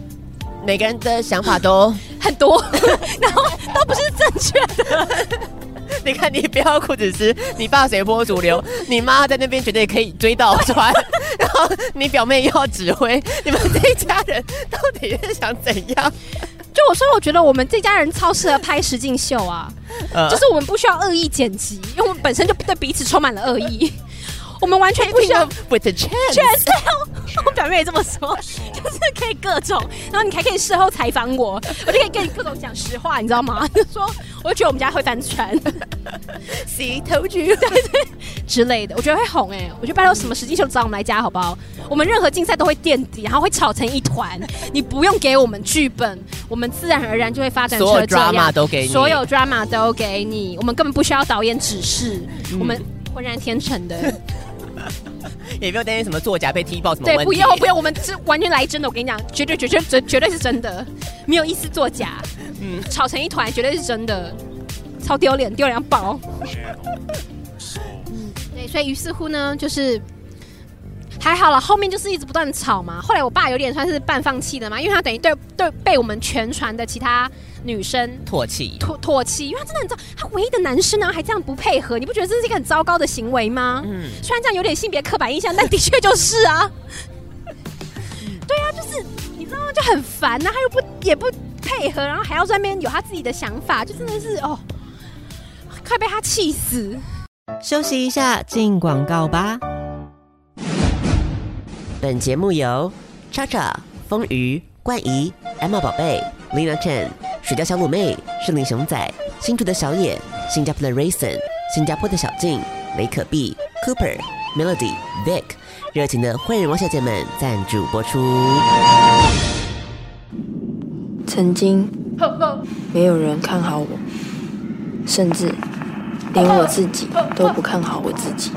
每个人的想法都 [laughs] 很多，[laughs] 然后都不是正确的。[laughs] 你看，你不要裤子湿，你爸随波逐流，你妈在那边绝对可以追到穿，[laughs] 然后你表妹又要指挥，你们这一家人到底是想怎样？就我说，我觉得我们这家人超适合拍实境秀啊，呃、就是我们不需要恶意剪辑，因为我们本身就对彼此充满了恶意。我们完全不需要，with the chance，我表妹也这么说，[laughs] 就是可以各种，然后你还可以事后采访我，我就可以跟你各种讲实话，你知道吗？[laughs] 就说我就觉得我们家会翻船，See told you，对对之类的，我觉得会红哎、欸，我觉得拜托什么实境秀找我们来加好不好？我们任何竞赛都会垫底，然后会吵成一团，[laughs] 你不用给我们剧本，我们自然而然就会发展成这样，所有 drama 都给你，所有 drama 都给你，我们根本不需要导演指示，嗯、我们浑然天成的。[laughs] 也不用担心什么作假被踢爆什么。对，不用不用，我们是完全来真的。我跟你讲，绝对绝对绝绝对是真的，没有一丝作假。嗯，吵成一团，绝对是真的，超丢脸，丢脸爆。嗯，对，所以于是乎呢，就是。还好了，后面就是一直不断吵嘛。后来我爸有点算是半放弃的嘛，因为他等于对对被我们全船的其他女生唾弃，唾唾弃，因为他真的很糟，他唯一的男生呢还这样不配合，你不觉得这是一个很糟糕的行为吗？嗯，虽然这样有点性别刻板印象，但的确就是啊。[laughs] 对啊，就是你知道吗？就很烦呐，他又不也不配合，然后还要在那边有他自己的想法，就真的是哦，快被他气死。休息一下，进广告吧。本节目由 Cha Cha 丰鱼冠仪、Emma 宝贝、Lina Chen、水饺小卤妹、士林熊仔、新竹的小野、新加坡的 Rayson、新加坡的小静、雷可碧、Cooper、Melody、Vic，热情的坏人王小姐们赞助播出。曾经，没有人看好我，甚至连我自己都不看好我自己。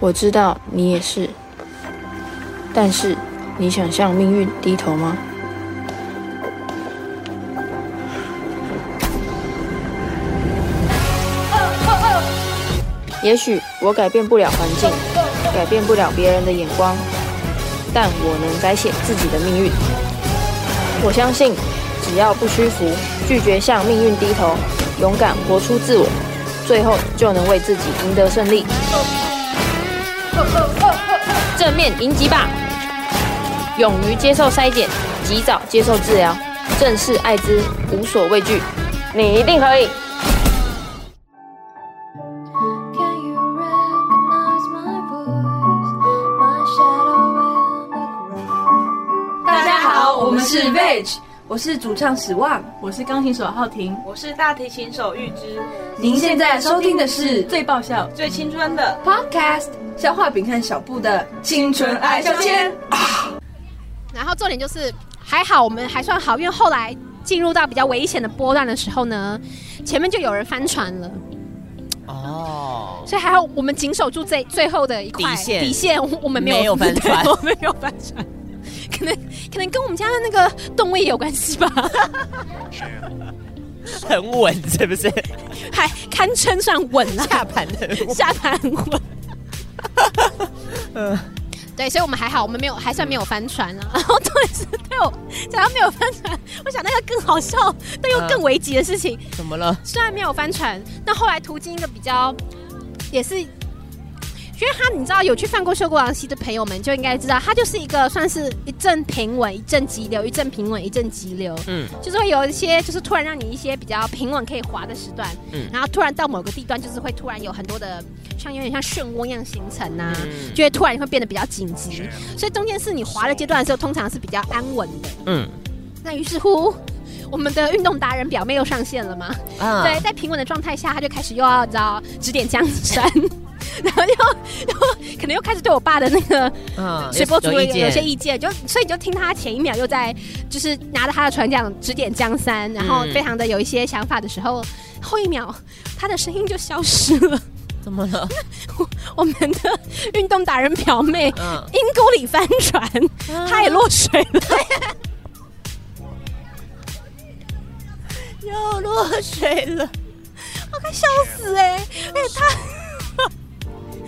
我知道你也是，但是你想向命运低头吗？也许我改变不了环境，改变不了别人的眼光，但我能改写自己的命运。我相信，只要不屈服，拒绝向命运低头，勇敢活出自我，最后就能为自己赢得胜利。正面迎击吧！勇于接受筛检，及早接受治疗，正视艾滋，无所畏惧。你一定可以！大家好，我们是 Veg，我是主唱史旺，我是钢琴手浩廷，我是大提琴手玉芝。您现在收听的是最爆笑、最青春的 Podcast。消化饼和小布的青春爱消遣啊！[laughs] 然后重点就是还好，我们还算好，因为后来进入到比较危险的波段的时候呢，前面就有人翻船了。哦，所以还好，我们紧守住这最后的一块底线，底线我们没有，没有翻船，我们没有翻船，可能可能跟我们家的那个动位也有关系吧。[laughs] 很稳是不是？[laughs] 还堪称算稳了，下盘的 [laughs] 下盘很稳。嗯，对，所以我们还好，我们没有，还算没有翻船啊。然后重点是，对我假如没有翻船，我想那个更好笑，但又更危急的事情。怎么了？虽然没有翻船，但后来途经一个比较，也是。因为他，你知道有去犯过秀姑峦溪的朋友们就应该知道，他就是一个算是一阵平稳，一阵急流，一阵平稳，一阵急流。嗯，就是会有一些，就是突然让你一些比较平稳可以滑的时段，嗯，然后突然到某个地段，就是会突然有很多的，像有点像漩涡一样形成呐、啊，嗯、就会突然会变得比较紧急。所以中间是你滑的阶段的时候，通常是比较安稳的。嗯，那于是乎，[laughs] 我们的运动达人表妹又上线了嘛？啊，对，在平稳的状态下，他就开始又要知道指点江山。然后又，然后可能又开始对我爸的那个随波逐流有些意见，就所以你就听他前一秒又在就是拿着他的船桨指点江山，然后非常的有一些想法的时候，后一秒他的声音就消失了。[laughs] 怎么了？我，我们的运动达人表妹，阴沟里翻船，他也落水了，[laughs] 又落水了，我快笑死哎！哎他。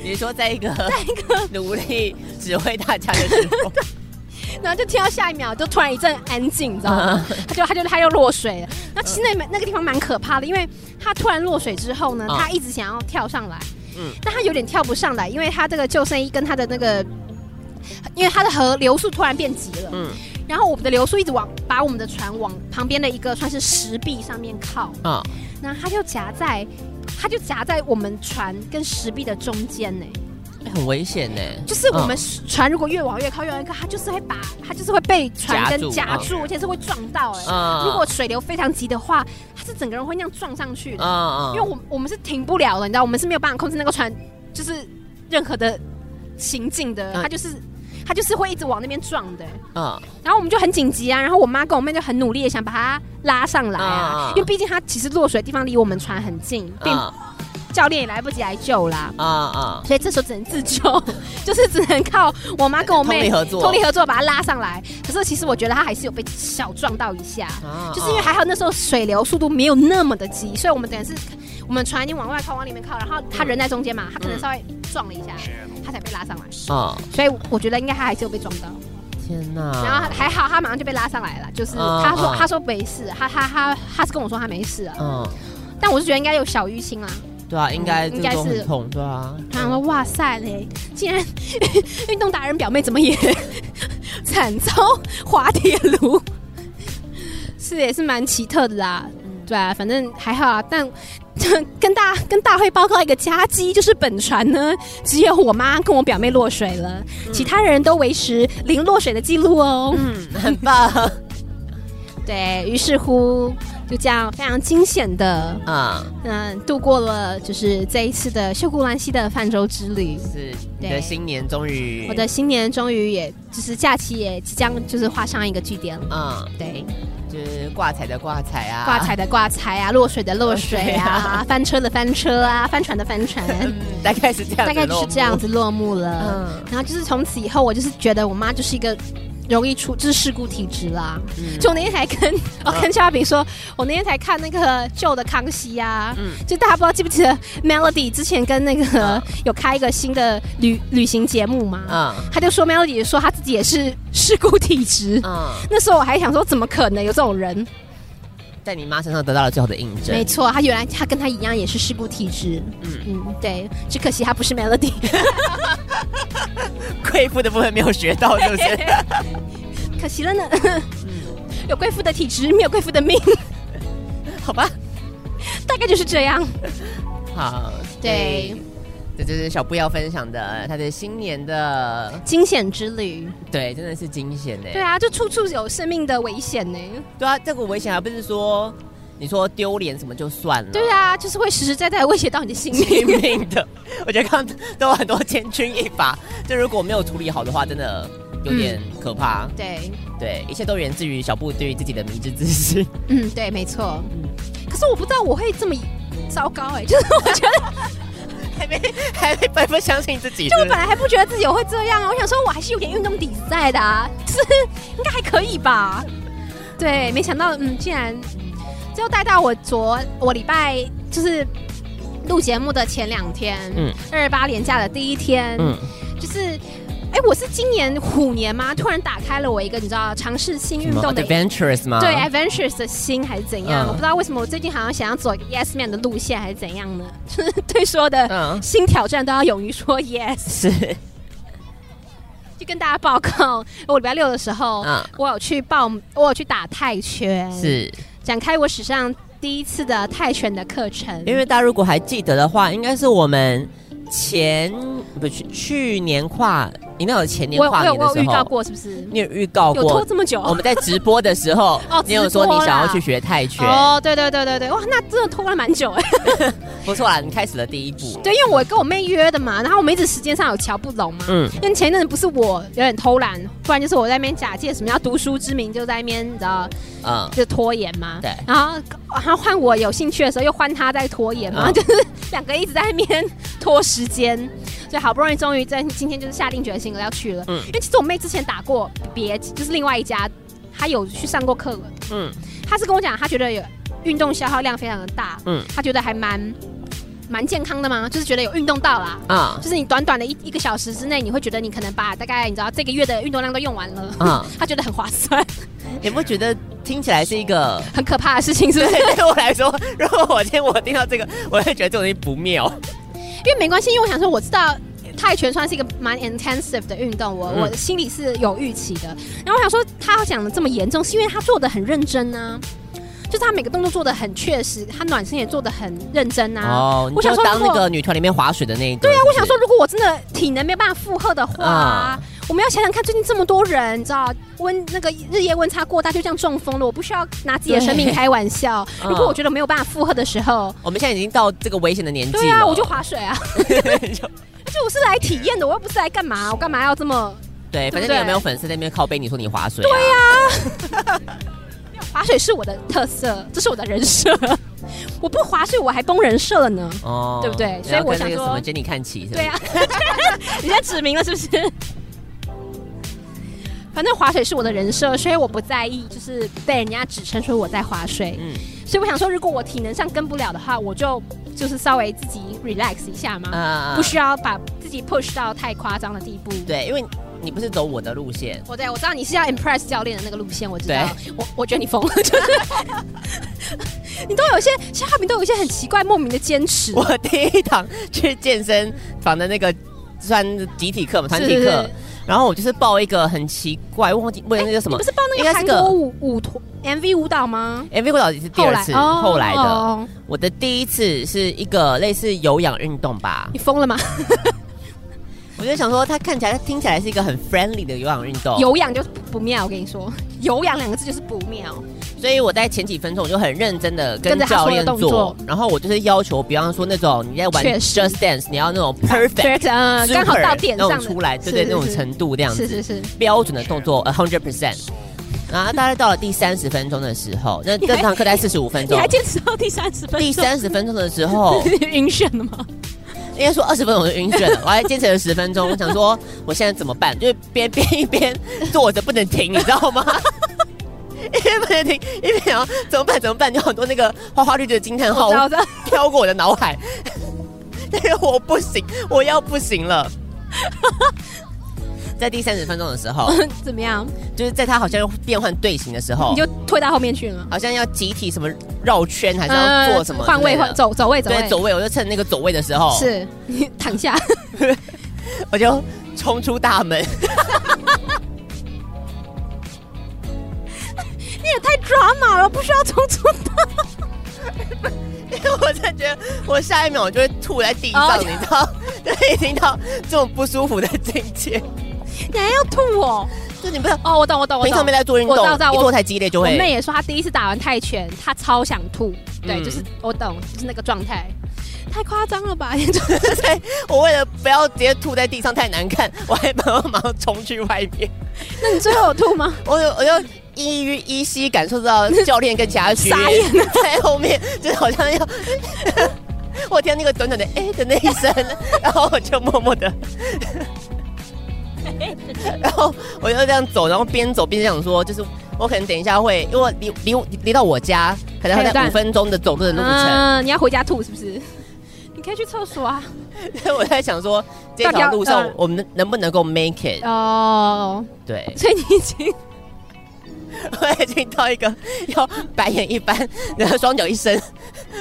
你说在一个在一个努力指挥大家的时候，[laughs] 然后就听到下一秒就突然一阵安静，你知道吗？他就他就他又落水了。那其实那那个地方蛮可怕的，因为他突然落水之后呢，他一直想要跳上来，嗯，但他有点跳不上来，因为他这个救生衣跟他的那个，因为他的河流速突然变急了，嗯，然后我们的流速一直往把我们的船往旁边的一个算是石壁上面靠，啊，那他就夹在。它就夹在我们船跟石壁的中间呢，很危险呢。就是我们船如果越往越靠，越往越靠，它就是会把它就是会被船跟夹住，而且是会撞到。哎，如果水流非常急的话，它是整个人会那样撞上去的。因为我我们是停不了的，你知道，我们是没有办法控制那个船，就是任何的行进的，它就是。他就是会一直往那边撞的，嗯，然后我们就很紧急啊，然后我妈跟我妹就很努力的想把他拉上来啊，因为毕竟他其实落水的地方离我们船很近，并教练也来不及来救啦，啊啊，所以这时候只能自救，[laughs] 就是只能靠我妈跟我妹 [laughs] 通力合作，通力合作把他拉上来。可是其实我觉得他还是有被小撞到一下，就是因为还好那时候水流速度没有那么的急，所以我们等于是我们船已经往外靠，往里面靠，然后他人在中间嘛，他可能稍微撞了一下。他才被拉上来啊，所以我觉得应该他还是有被撞到。天哪！然后还好，他马上就被拉上来了。就是他说他说没事，他他他他是跟我说他没事啊。嗯，但我是觉得应该有小淤青啦。对啊，应该应该是痛。对啊。他说哇塞嘞，竟然 [laughs] 运动达人表妹怎么也 [laughs] 惨遭滑铁卢，是也是蛮奇特的啦。对啊，反正还好啊，但跟大跟大会报告一个佳绩，就是本船呢只有我妈跟我表妹落水了，嗯、其他人都维持零落水的记录哦。嗯，很棒。[laughs] 对，于是乎。就这样非常惊险的，啊嗯，度过了就是这一次的秀姑兰溪的泛舟之旅。是，你的新年终于，我的新年终于也就是假期也即将就是画上一个句点了。嗯，对，就是挂彩的挂彩啊，挂彩的挂彩啊，落水的落水啊，[laughs] 翻车的翻车啊，翻船的翻船，[laughs] 大概是这样，大概就是这样子落幕了。嗯，然后就是从此以后，我就是觉得我妈就是一个。容易出就是事故体质啦，嗯、就我那天还跟我、[laughs] 哦、跟肖亚平说，我那天才看那个旧的康熙啊，嗯，就大家不知道记不记得 Melody 之前跟那个、嗯、有开一个新的旅旅行节目嘛，嗯，他就说 Melody 说他自己也是事故体质，嗯，那时候我还想说怎么可能有这种人，在你妈身上得到了最好的印证，没错，她原来她跟她一样也是事故体质，嗯嗯，对，只可惜她不是 Melody。[laughs] 贵妇的部分没有学到，是不是？[laughs] 可惜了呢。有贵妇的体质，没有贵妇的命。[laughs] 好吧，大概就是这样。好，对，这就是小布要分享的他的新年的惊险之旅。对，真的是惊险呢。对啊，就处处有生命的危险呢。对啊，这个危险还不是说。你说丢脸什么就算了，对啊，就是会实实在在威胁到你的性命的。[laughs] 我觉得刚刚都有很多千钧一发，就如果没有处理好的话，真的有点可怕。嗯、对对，一切都源自于小布对于自己的迷之自信。嗯，对，没错。嗯，可是我不知道我会这么糟糕哎、欸，就是我觉得还没 [laughs] 还没百分相信自己。就我本来还不觉得自己会这样啊，我想说我还是有点运动底子在的啊，是应该还可以吧。对，没想到嗯，竟然。就带到我昨我礼拜就是录节目的前两天，嗯，二八连假的第一天，嗯，就是，哎、欸，我是今年虎年吗？突然打开了我一个你知道尝试新运动的 adventurous 吗？对，adventurous 的心还是怎样？嗯、我不知道为什么我最近好像想要走一个 yes man 的路线还是怎样呢？就是 [laughs] 对说的新挑战都要勇于说 [laughs] yes。是，就跟大家报告，我礼拜六的时候，嗯，我有去报，我有去打泰拳，是。展开我史上第一次的泰拳的课程，因为大家如果还记得的话，应该是我们前不去去年跨。你那有前年跨年的时候，我有预告过是不是？你有预告过？有拖这么久？我们在直播的时候，[laughs] 哦，你有说你想要去学泰拳？哦，对对对对对，哇，那真的拖了蛮久哎。[laughs] 不错啦，你开始了第一步。对，因为我跟我妹约的嘛，然后我们一直时间上有瞧不拢嘛。嗯。因为前一阵子不是我有点偷懒，不然就是我在那边假借什么要读书之名，就在那边你知道，嗯，就拖延嘛。对。然后，然后换我有兴趣的时候，又换他在拖延嘛，[laughs] 就是两个一直在那边拖时间。所以好不容易终于在今天就是下定决心了要去了，嗯，因为其实我妹之前打过别就是另外一家，她有去上过课了，嗯，她是跟我讲，她觉得有运动消耗量非常的大，嗯，她觉得还蛮蛮健康的嘛，就是觉得有运动到啦，啊，就是你短短的一一个小时之内，你会觉得你可能把大概你知道这个月的运动量都用完了，啊，[laughs] 她觉得很划算，你不觉得听起来是一个很可怕的事情？是不是？[laughs] 对我来说，如果我今天我听到这个，我会觉得这种东西不妙。因为没关系，因为我想说，我知道泰拳算是一个蛮 intensive 的运动，我、嗯、我心里是有预期的。然后我想说，他讲的这么严重，是因为他做的很认真呢、啊，就是他每个动作做的很确实，他暖身也做的很认真啊。哦，我想说，当那个女团里面划水的那一个，对啊，我想说，如果我真的体能没有办法负荷的话。嗯我们要想想看，最近这么多人，你知道温那个日夜温差过大，就这样中风了。我不需要拿自己的生命开玩笑。如果我觉得没有办法负荷的时候，我们现在已经到这个危险的年纪了。对啊，我就划水啊。而且我是来体验的，我又不是来干嘛？我干嘛要这么？对，反正你有没有粉丝在那边靠背？你说你划水？对呀。[laughs] 划水是我的特色，这是我的人设。[laughs] 我不划水，我还崩人设了呢。哦，对不对？所以我想说，什么接你看齐？对啊。[laughs] 你现在指明了是不是？反正划水是我的人设，所以我不在意，就是被人家指称说我在划水。嗯，所以我想说，如果我体能上跟不了的话，我就就是稍微自己 relax 一下嘛，嗯、不需要把自己 push 到太夸张的地步。对，因为你不是走我的路线。我对，我知道你是要 impress 教练的那个路线，我知道。对我我觉得你疯了，[laughs] 就是 [laughs] 你都有一些，其实哈平都有一些很奇怪莫名的坚持。我第一堂去健身房的那个算集体课嘛，团体课。然后我就是报一个很奇怪，忘记问那个什么，欸、不是报那个韩国舞舞团 MV 舞蹈吗？MV 舞蹈也是第二次，后来，哦、后来的。我的第一次是一个类似有氧运动吧？你疯了吗？[laughs] 我就想说，它看起来、听起来是一个很 friendly 的有氧运动。有氧就不妙，我跟你说，有氧两个字就是不妙。所以我在前几分钟我就很认真的跟教练做，然后我就是要求，比方说那种你在玩 Just Dance，你要那种 perfect，嗯，刚好到点上出来，对对，那种程度这样子，是是是，标准的动作 a hundred percent。然后大概到了第三十分钟的时候，那这堂课才四十五分钟，你还坚持到第三十分钟？第三十分钟的时候 [laughs] 晕眩了吗？应该说二十分钟我就晕眩了，[laughs] 我还坚持了十分钟。我想说我现在怎么办？就是边边一边坐着不能停，你知道吗？一边停，一边想怎么办？怎么办？有很多那个花花绿绿的惊叹号飘过我的脑海，[laughs] 但是我不行，我要不行了。[laughs] 在第三十分钟的时候，怎么样？就是在他好像要变换队形的时候，你就退到后面去了。好像要集体什么绕圈，还是要做什么换、呃、位换走走位走位对走位。我就趁那个走位的时候，是你躺下，[laughs] 我就冲出大门。你也太抓马了，不需要冲出大门。因 [laughs] 为我真的觉得，我下一秒我就会吐在地上，oh, 你知道？就已经到这种不舒服的境界。你还要吐哦？就你不是哦？我懂，我懂，我懂。平常没在做运动，一做太激烈就会。我妹也说，她第一次打完泰拳，她超想吐。对，嗯、就是我懂，就是那个状态。太夸张了吧？[laughs] 我为了不要直接吐在地上太难看，我还把我马上冲去外面。那你最后有吐吗？[laughs] 我有，我就依依依稀感受到教练跟其他学员 [laughs] 在后面，就是好像要 [laughs] 我听那个短短的哎、欸、的那一声，[laughs] 然后我就默默的。然后我就这样走，然后边走边想说，就是我可能等一下会，因为离离离到我家，可能还在五分钟的走路的路程。嗯，你要回家吐是不是？你可以去厕所啊。我在想说，这条路上我们能不能够 make it？哦，对。所以你已经，[laughs] 我已经到一个 [laughs] 要白眼一般，然后双脚一伸，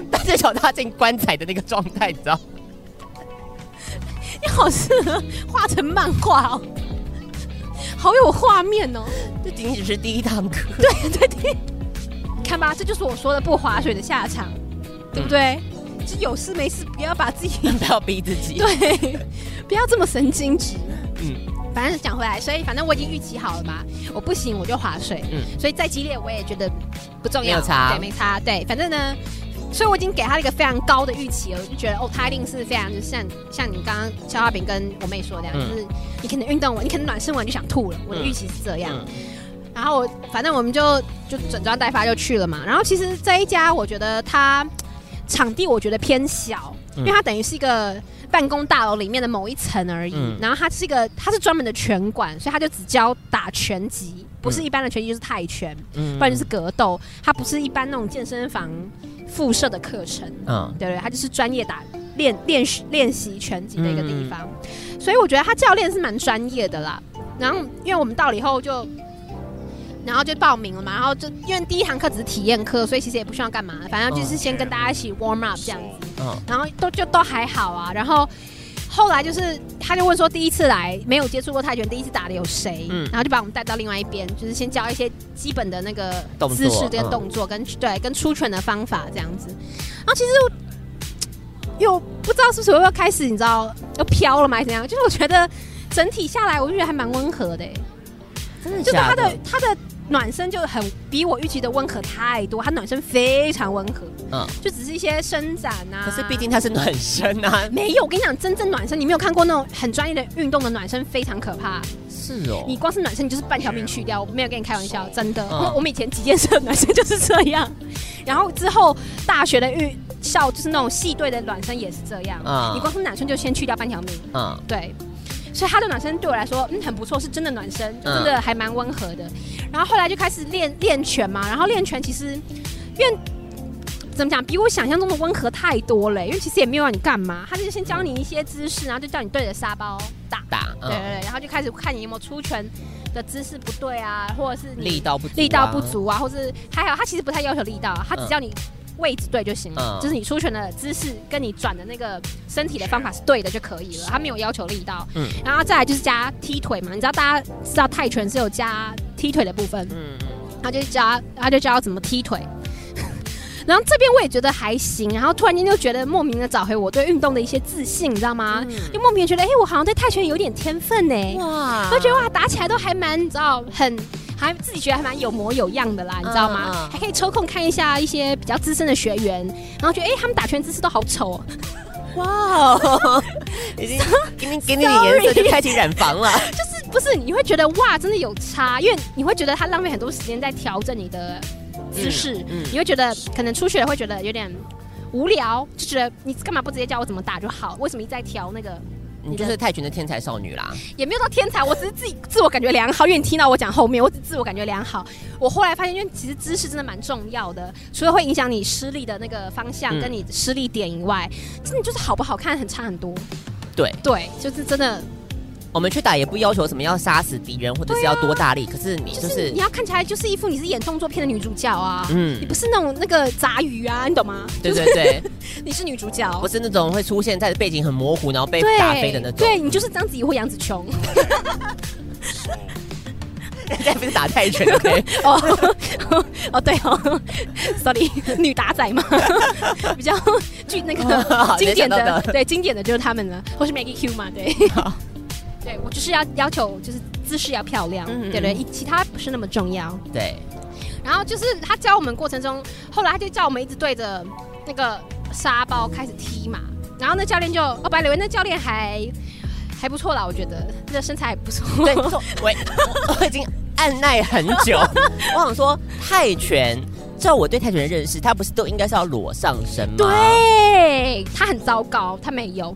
半只脚踏进棺材的那个状态，你知道？[laughs] 你好适合画成漫画哦，好有画面哦。这仅仅只是第一堂课，对对对，看吧，这就是我说的不划水的下场，对不对？就有事没事不要把自己不要逼自己，对，不要这么神经质。嗯，反正讲回来，所以反正我已经预期好了嘛，我不行我就划水。嗯，所以再激烈我也觉得不重要，没差，对，没差。对，反正呢。所以我已经给他一个非常高的预期了，我就觉得哦，他一定是非常就是像像你刚刚肖化饼跟我妹说的那样，嗯、就是你可能运动完，你可能暖身完就想吐了。我的预期是这样。嗯嗯、然后我反正我们就就整装待发就去了嘛。然后其实这一家我觉得它场地我觉得偏小，嗯、因为它等于是一个办公大楼里面的某一层而已。嗯、然后它是一个它是专门的拳馆，所以它就只教打拳击，不是一般的拳击就是泰拳，嗯、不然就是格斗。它不是一般那种健身房。附设的课程，嗯，对对，他就是专业打练练习练习拳击的一个地方，嗯、所以我觉得他教练是蛮专业的啦。然后，因为我们到了以后就，然后就报名了嘛，然后就因为第一堂课只是体验课，所以其实也不需要干嘛，反正就是先跟大家一起 warm up 这样子，嗯，然后都就都还好啊，然后。后来就是，他就问说，第一次来没有接触过泰拳，第一次打的有谁？嗯，然后就把我们带到另外一边，就是先教一些基本的那个姿势跟动作，跟对跟出拳的方法这样子。然后其实又不知道是不是又要开始，你知道又飘了吗？还是怎样？就是我觉得整体下来，我就觉得还蛮温和的，真的，就是他的他的。暖身就很比我预期的温和太多，它暖身非常温和，嗯，就只是一些伸展啊。可是毕竟它是暖身啊，[laughs] 没有。我跟你讲，真正暖身，你没有看过那种很专业的运动的暖身，非常可怕。是哦，你光是暖身，你就是半条命去掉。我没有跟你开玩笑，真的。嗯、我们以前击剑社暖身就是这样，[laughs] 然后之后大学的预校就是那种系队的暖身也是这样。嗯，你光是暖身就先去掉半条命。嗯，对。所以他的暖身对我来说，嗯，很不错，是真的暖身，真的还蛮温和的。嗯、然后后来就开始练练拳嘛，然后练拳其实，因为怎么讲，比我想象中的温和太多了。因为其实也没有让你干嘛，他就是先教你一些姿势，然后就叫你对着沙包打打，对对对，然后就开始看你有没有出拳的姿势不对啊，或者是力道不力道不足啊，或是还好，他其实不太要求力道，他只叫你。位置对就行了，嗯、就是你出拳的姿势跟你转的那个身体的方法是对的就可以了，他没有要求力道。嗯，然后再来就是加踢腿嘛，你知道大家知道泰拳是有加踢腿的部分。嗯，他就教他就教怎么踢腿。[laughs] 然后这边我也觉得还行，然后突然间就觉得莫名的找回我对运动的一些自信，你知道吗？嗯、就莫名觉得，哎，我好像对泰拳有点天分呢。哇！就觉得哇，打起来都还蛮，你知道，很还自己觉得还蛮有模有样的啦，你知道吗？嗯、还可以抽空看一下一些比较资深的学员，然后觉得，哎，他们打拳姿势都好丑 [laughs] 哦。哇！已经 [laughs] 给你给你点颜色就开启染房了，[laughs] 就是不是你会觉得哇，真的有差，因为你会觉得他浪费很多时间在调整你的。姿势，嗯嗯、你会觉得可能初学会觉得有点无聊，就觉得你干嘛不直接教我怎么打就好？为什么一直在调那个？你就是泰拳的天才少女啦，也没有到天才，我只是自己自我感觉良好。因为你听到我讲后面，我只自我感觉良好。我后来发现，因为其实姿势真的蛮重要的，除了会影响你施力的那个方向跟你施力点以外，嗯、真的就是好不好看很差很多。对对，就是真的。我们去打也不要求什么要杀死敌人或者是要多大力，可是你就是你要看起来就是一副你是演动作片的女主角啊，嗯，你不是那种那个杂鱼啊，你懂吗？对对对，[laughs] 你是女主角，不是那种会出现在背景很模糊然后被打飞的那种，对，你就是章子怡或杨紫琼，[laughs] 人家不是打泰拳的 [laughs] 哦哦对哦，sorry，女打仔嘛，比较具那个经典的，对经典的就是他们了，或是 Maggie Q 嘛，对。对，我就是要要求，就是姿势要漂亮，嗯嗯对，对对，其他不是那么重要。对，然后就是他教我们过程中，后来他就叫我们一直对着那个沙包开始踢嘛。然后那教练就，哦，白磊，那教练还还不错啦，我觉得那身材还不错。对，不错。喂，我已经按耐很久，[laughs] 我想说泰拳，照我对泰拳的认识，他不是都应该是要裸上身吗？对，他很糟糕，他没有。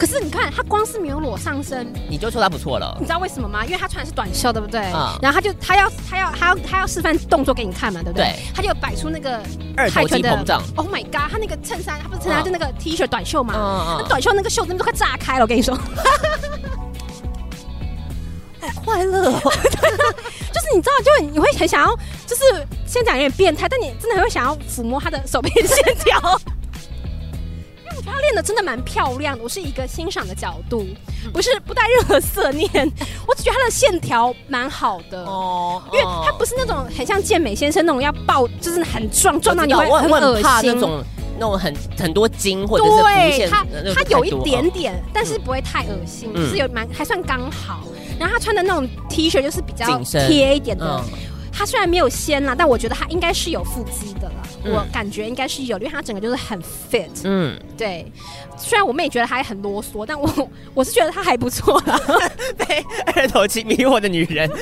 可是你看，他光是没有裸上身，你就说他不错了。你知道为什么吗？因为他穿的是短袖，对不对？嗯。然后他就他要他要他要他要示范动作给你看嘛，对不对？对。他就摆出那个二头肌膨胀。Oh my god！他那个衬衫，他不是衬衫，就那个 T 恤短袖嘛。嗯嗯。那短袖那个袖子都快炸开了，我跟你说。[laughs] 好快乐哦！[laughs] 就是你知道，就你会很想要，就是先讲有点变态，但你真的很会想要抚摸他的手臂线条。他练的真的蛮漂亮的，我是一个欣赏的角度，不是不带任何色念，[laughs] 我只觉得他的线条蛮好的。哦，因为他不是那种很像健美先生那种要爆，就是很壮壮到你会很恶心。那种那种很很多筋或者是对，他他有一点点，但是不会太恶心，就是有蛮还算刚好。然后他穿的那种 T 恤就是比较贴一点的。他虽然没有纤啦，但我觉得他应该是有腹肌的啦。嗯、我感觉应该是有，因为他整个就是很 fit。嗯，对。虽然我妹觉得他还很啰嗦，但我我是觉得他还不错啦。[laughs] 被二头肌迷惑的女人。[laughs]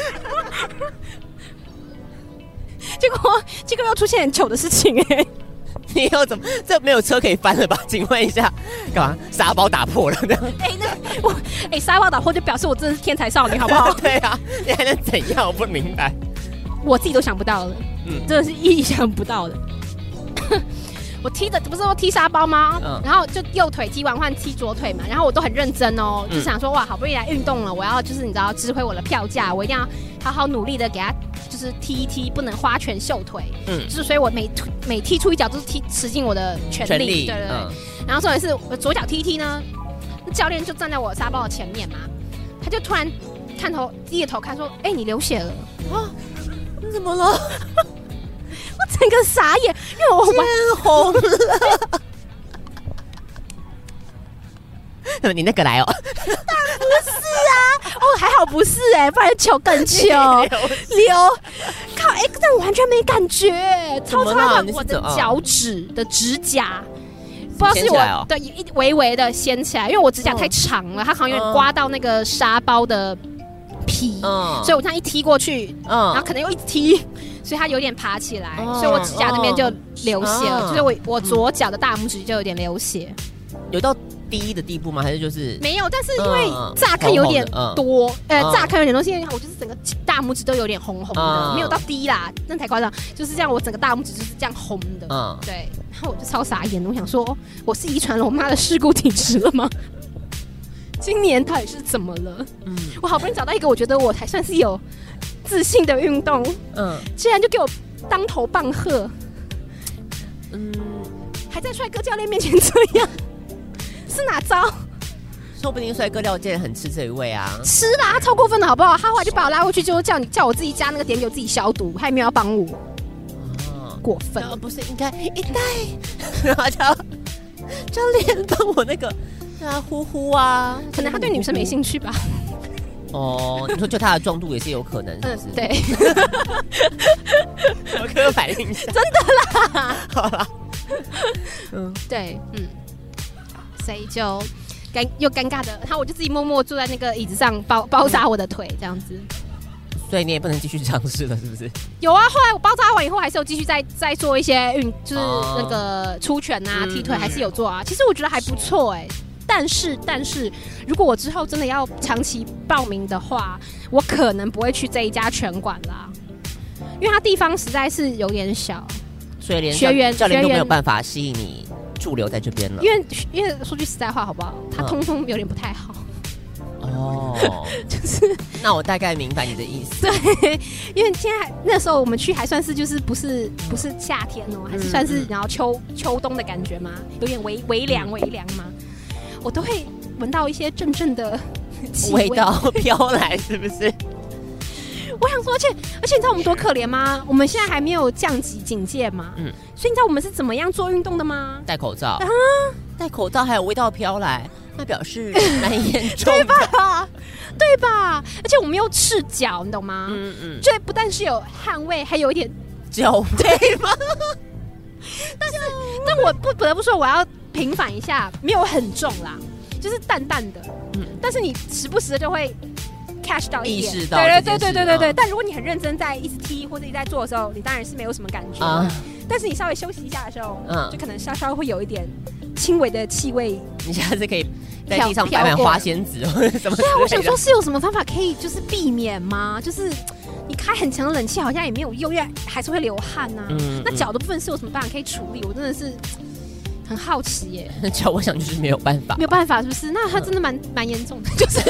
结果结果又出现很糗的事情哎、欸！[laughs] 你又怎么？这没有车可以翻了吧？请问一下，干嘛？沙包打破了？哎、欸，那我哎、欸，沙包打破就表示我真的是天才少女，好不好？对啊，你还能怎样？我不明白。我自己都想不到了，嗯，真的是意想不到的。[coughs] 我踢的不是说踢沙包吗？嗯，然后就右腿踢完换踢左腿嘛，然后我都很认真哦，就想说哇，好不容易来运动了，我要就是你知道，指挥我的票价，我一定要好好努力的给他就是踢一踢，不能花拳绣腿，嗯，就是所以我每每踢出一脚都是踢使尽我的全力，全力对对对。嗯，然后重点是我左脚踢一踢呢，教练就站在我沙包的前面嘛，他就突然探头低着头看说，哎、欸，你流血了啊？你怎么了？[laughs] 我整个傻眼，因为我脸红了。你那个来哦？当然不是啊！哦，还好不是哎、欸，不然糗更糗。流，靠！哎、欸，但我完全没感觉，超超的我的脚趾的指甲，不知道是我的一微微的掀起来，因为我指甲太长了，它好像有点刮到那个沙包的。皮，嗯，所以我这样一踢过去，嗯，然后可能又一踢，所以它有点爬起来，所以我指甲那边就流血了，就是我我左脚的大拇指就有点流血，有到滴的地步吗？还是就是没有？但是因为乍看有点多，呃，乍看有点多，现在我就是整个大拇指都有点红红的，没有到低啦，那太夸张，就是这样，我整个大拇指就是这样红的，嗯，对，然后我就超傻眼，我想说我是遗传了我妈的事故体质了吗？今年到底是怎么了？嗯，我好不容易找到一个我觉得我才算是有自信的运动，嗯，竟然就给我当头棒喝，嗯，还在帅哥教练面前这样，[laughs] 是哪招？说不定帅哥廖健很吃这一味啊，吃啦，他超过分的好不好？他后来就把我拉过去，就叫你叫我自己加那个碘酒，自己消毒，他也没有要帮我，哦、过分，不是应该一代，[laughs] 然后叫教练帮我那个对啊呼呼啊，可能他对女生没兴趣吧。哦，你说就他的壮度也是有可能，是不是？嗯、对，[laughs] 我刻板印象，真的啦，[laughs] 好啦，嗯，对，嗯，所以就尴又尴尬的，然后我就自己默默坐在那个椅子上包包扎我的腿，这样子。所以你也不能继续尝试了，是不是？有啊，后来我包扎完以后，还是有继续再再做一些运，就是那个出拳啊、踢腿，还是有做啊。其实我觉得还不错哎。但是，但是，如果我之后真的要长期报名的话，我可能不会去这一家拳馆啦，因为它地方实在是有点小，所以连学员教练都没有办法吸引你驻留在这边了。因为，因为说句实在话，好不好？它通风有点不太好。哦，[laughs] 就是，那我大概明白你的意思。对，因为现在那时候我们去还算是就是不是不是夏天哦，还是算是然后秋秋冬的感觉嘛，有点微微凉微凉嘛。我都会闻到一些阵阵的 [laughs] 味，味道 [laughs] 飘来，是不是？[laughs] 我想说，而且而且你知道我们多可怜吗？我们现在还没有降级警戒嘛，嗯，所以你知道我们是怎么样做运动的吗？戴口罩啊，戴口罩还有味道飘来，那表示蛮严重的，对吧？对吧？而且我们又赤脚，你懂吗？嗯嗯，这不但是有汗味，还有一点脚味吗？但是，但我不不得不说，我要。平反一下，没有很重啦，就是淡淡的。嗯，但是你时不时的就会 catch 到一点，意识到，对对对对对对对。但如果你很认真在一直踢或者一直在做的时候，你当然是没有什么感觉。啊，但是你稍微休息一下的时候，嗯，就可能稍稍会有一点轻微的气味。你下次可以在地上摆满花仙子或者什么？对啊，我想说是有什么方法可以就是避免吗？就是你开很强的冷气好像也没有用，因为还是会流汗呐。嗯，那脚的部分是有什么办法可以处理？我真的是。很好奇耶，那 [laughs] 叫我想就是没有办法，没有办法是不是？那他真的蛮蛮严重的，[laughs] 就是。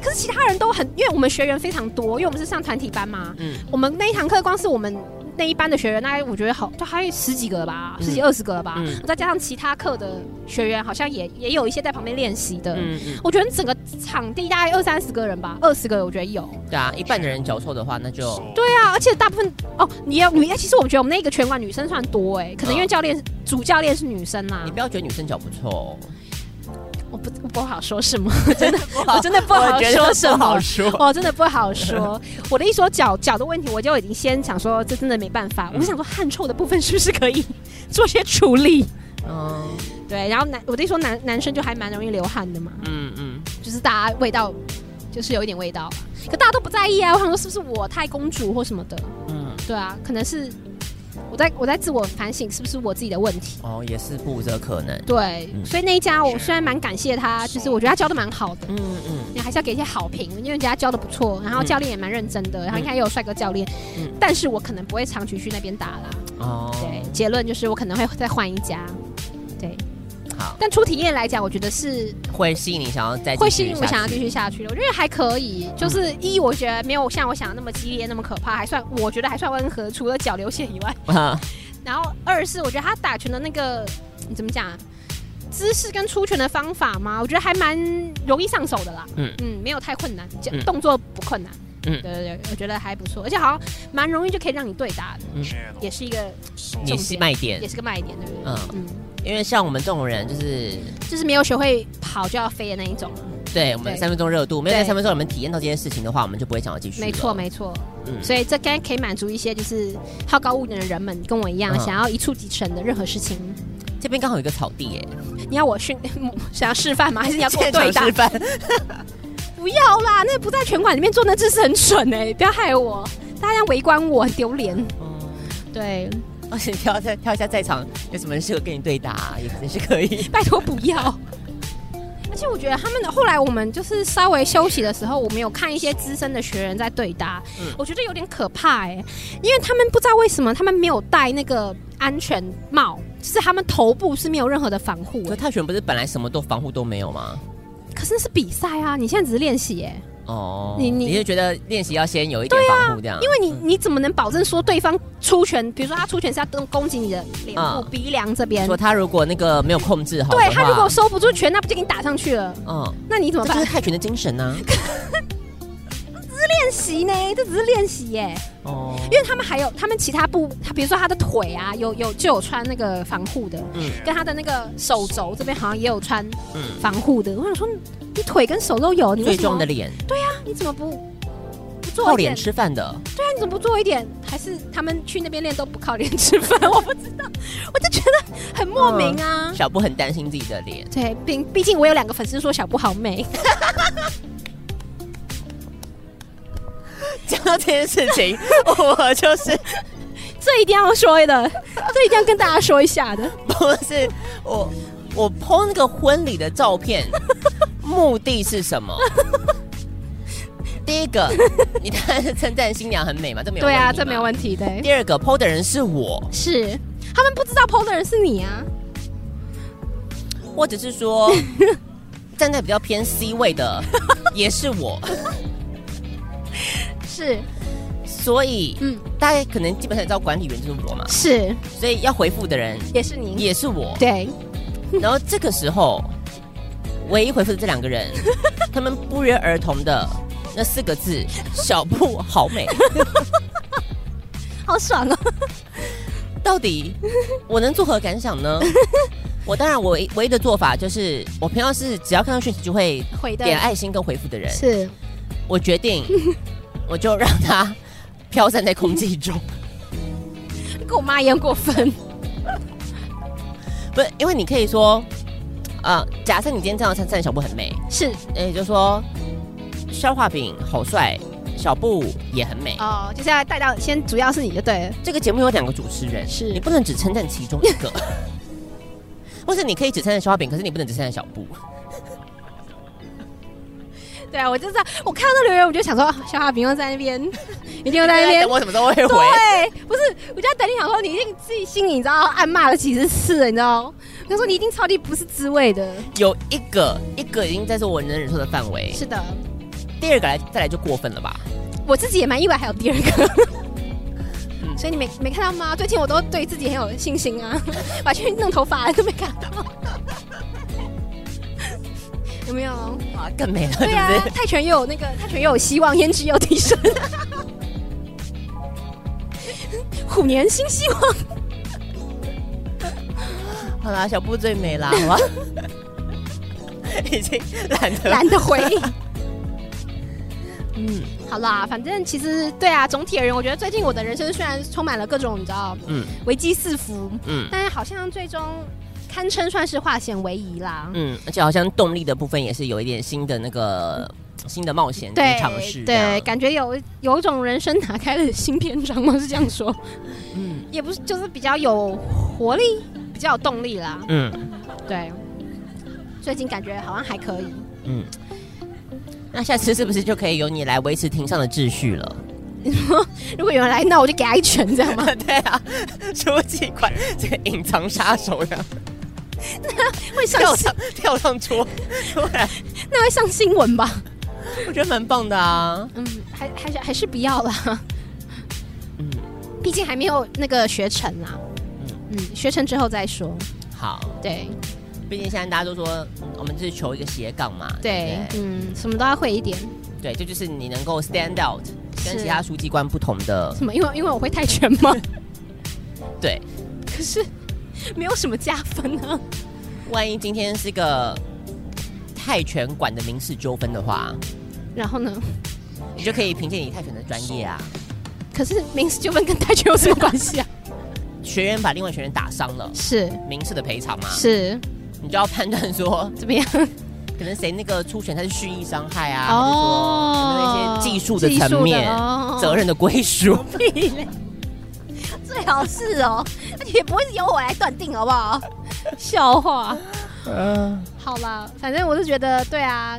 可是其他人都很，因为我们学员非常多，因为我们是上团体班嘛。嗯。我们那一堂课，光是我们那一班的学员，大概我觉得好，就还有十几个了吧，十几二十个了吧。嗯。再加上其他课的学员，好像也也有一些在旁边练习的。嗯嗯。我觉得整个场地大概二三十个人吧，二十个我觉得有。对啊，一半的人脚臭的话，那就。对啊，而且大部分哦，你要女，其实我觉得我们那个拳馆女生算多哎，可能因为教练。主教练是女生啦，你不要觉得女生脚不臭，我不我不好说什么，[laughs] 真的不好，我真的不好说什么，我真的不好说。我的一说脚脚的问题，我就已经先想说，这真的没办法。我想说汗臭的部分是不是可以 [laughs] 做些处理？嗯，对。然后男，我的一说男男生就还蛮容易流汗的嘛，嗯嗯，就是大家味道就是有一点味道，可大家都不在意啊。我想说是不是我太公主或什么的？嗯，对啊，可能是。我在我在自我反省，是不是我自己的问题？哦，也是不无这可能。对，嗯、所以那一家我虽然蛮感谢他，就是我觉得他教的蛮好的。嗯嗯，你还是要给一些好评，因为人家教的不错，然后教练也蛮认真的，然后应该也有帅哥教练。嗯，但是我可能不会长期去那边打啦。哦，对，结论就是我可能会再换一家。对。好，但初体验来讲，我觉得是会吸引你想要再会吸引我想要继续下去的。我觉得还可以，就是一我觉得没有像我想的那么激烈，那么可怕，还算我觉得还算温和，除了脚流血以外。[laughs] 啊、然后二是我觉得他打拳的那个你怎么讲啊姿势跟出拳的方法嘛，我觉得还蛮容易上手的啦。嗯嗯，没有太困难，动作不困难。嗯，对对对，我觉得还不错，而且好像蛮容易就可以让你对打的。嗯，也是一个也是卖点，也是个卖点，对不对？嗯嗯。因为像我们这种人，就是就是没有学会跑就要飞的那一种。对，我们三分钟热度，没有在三分钟里面体验到这件事情的话，我们就不会想要继续。没错，没错。嗯，所以这该可以满足一些就是好高骛远的人们，跟我一样想要一蹴即成的任何事情。这边刚好有一个草地，耶，你要我训 [laughs] 想要示范吗？还是你要跟我对打？示范？[laughs] 不要啦，那不在拳馆里面做那姿势很蠢哎，不要害我，大家围观我很丢脸。嗯，对。而且跳跳跳一下，在场有什么人适合跟你对打，啊，也可能是可以。拜托不要。而且我觉得他们的后来，我们就是稍微休息的时候，我们有看一些资深的学员在对答，嗯、我觉得有点可怕哎，欸，因为他们不知道为什么他们没有戴那个安全帽，就是他们头部是没有任何的防护。可泰拳不是本来什么都防护都没有吗？可是那是比赛啊，你现在只是练习哎。哦，你你你是觉得练习要先有一点防护这样？啊、因为你你怎么能保证说对方出拳？比如说他出拳是要攻攻击你的脸部、嗯、鼻梁这边。说他如果那个没有控制好，对他如果收不住拳，那不就给你打上去了？嗯，那你怎么办？这是泰拳的精神呢、[laughs] 啊。练习呢，这只是练习耶。哦，因为他们还有他们其他部，他比如说他的腿啊，有有就有穿那个防护的，嗯，跟他的那个手肘这边好像也有穿防护的。嗯、我想说，你腿跟手都有，你最重的脸，对、啊，你怎么不不做？靠脸吃饭的，对啊，你怎么不做一点？还是他们去那边练都不靠脸吃饭？[laughs] 我不知道，我就觉得很莫名啊。嗯、小布很担心自己的脸，对，毕毕竟我有两个粉丝说小布好美。讲到这件事情，[laughs] 我就是这一定要说的，这一定要跟大家说一下的。[laughs] 不是我，我 po 那个婚礼的照片，[laughs] 目的是什么？第一个，你当然是称赞新娘很美嘛，这没有问题。对啊，这没有问题。的。第二个 po 的人是我，是他们不知道 po 的人是你啊，或者是说站在比较偏 C 位的也是我。是，所以，嗯，大家可能基本上知道管理员就是我嘛，是，所以要回复的人也是你，也是我，对。[laughs] 然后这个时候，唯一回复的这两个人，[laughs] 他们不约而同的那四个字：“ [laughs] 小布好美，好爽哦。”到底我能作何感想呢？我当然，我唯唯一的做法就是，我平常是只要看到讯息就会回点爱心跟回复的人，是。我决定。我就让它飘散在空气中，跟我妈一样过分。[laughs] 不是，因为你可以说，呃，假设你今天这样称赞小布很美，是，也就是说消化饼好帅，小布也很美哦。就是要带到先，主要是你就对了。这个节目有两个主持人，是你不能只称赞其中一个，[laughs] 或是你可以只称赞消化饼，可是你不能只称赞小布。对啊，我就知道，我看到那留言，我就想说，小哈平又在那边，[laughs] 一定又在那边。等我什么时候会回？对，不是，我就在等你，想说你一定自己心里你知道暗骂了几十次了，你知道？他说你一定超级不是滋味的。有一个，一个已经在说我能忍受的范围。是的。第二个来再来就过分了吧？我自己也蛮意外，还有第二个。嗯。所以你没没看到吗？最近我都对自己很有信心啊，[laughs] 把去弄头发都没看到。有没有？啊，更美了！对呀、啊，泰拳又有那个泰拳又有希望，颜值又提升，[laughs] 虎年新希望。好啦，小布最美啦，好吧？[laughs] 已经懒得懒得回。嗯，好啦，反正其实对啊，总体而言，我觉得最近我的人生虽然充满了各种你知道，嗯，危机四伏，嗯，但是好像最终。堪称算是化险为夷啦。嗯，而且好像动力的部分也是有一点新的那个新的冒险对尝试，对，感觉有有一种人生打开了新篇章吗？是这样说？嗯，也不是，就是比较有活力，比较有动力啦。嗯，对，最近感觉好像还可以。嗯，那下次是不是就可以由你来维持庭上的秩序了？你说，如果有人来，那我就给他一拳，这样吗？[laughs] 对啊，出几款这个隐藏杀手这样。[laughs] 那会上跳上跳上桌，突然 [laughs] [laughs] 那会上新闻吧？我觉得蛮棒的啊。嗯，还还是还是不要了。嗯，毕竟还没有那个学成啦。嗯嗯，学成之后再说。好，对。毕竟现在大家都说，我们就是求一个斜杠嘛。对，嗯，什么都要会一点。对，这就，就是你能够 stand out，跟其他书记官不同的。什么？因为因为我会泰拳吗？对。可是。没有什么加分呢。[laughs] 万一今天是个泰拳馆的民事纠纷的话，然后呢？你就可以凭借你泰拳的专业啊。可是民事纠纷跟泰拳有什么关系啊？[laughs] 学员把另外学员打伤了，是民事的赔偿吗？是。你就要判断说 [laughs] 怎么样？可能谁那个出拳他是蓄意伤害啊？哦，有没有一些技术的层面、哦、责任的归属？最好是哦，[laughs] 也不会是由我来断定，好不好？[laughs] 笑话。嗯，好了，反正我是觉得，对啊，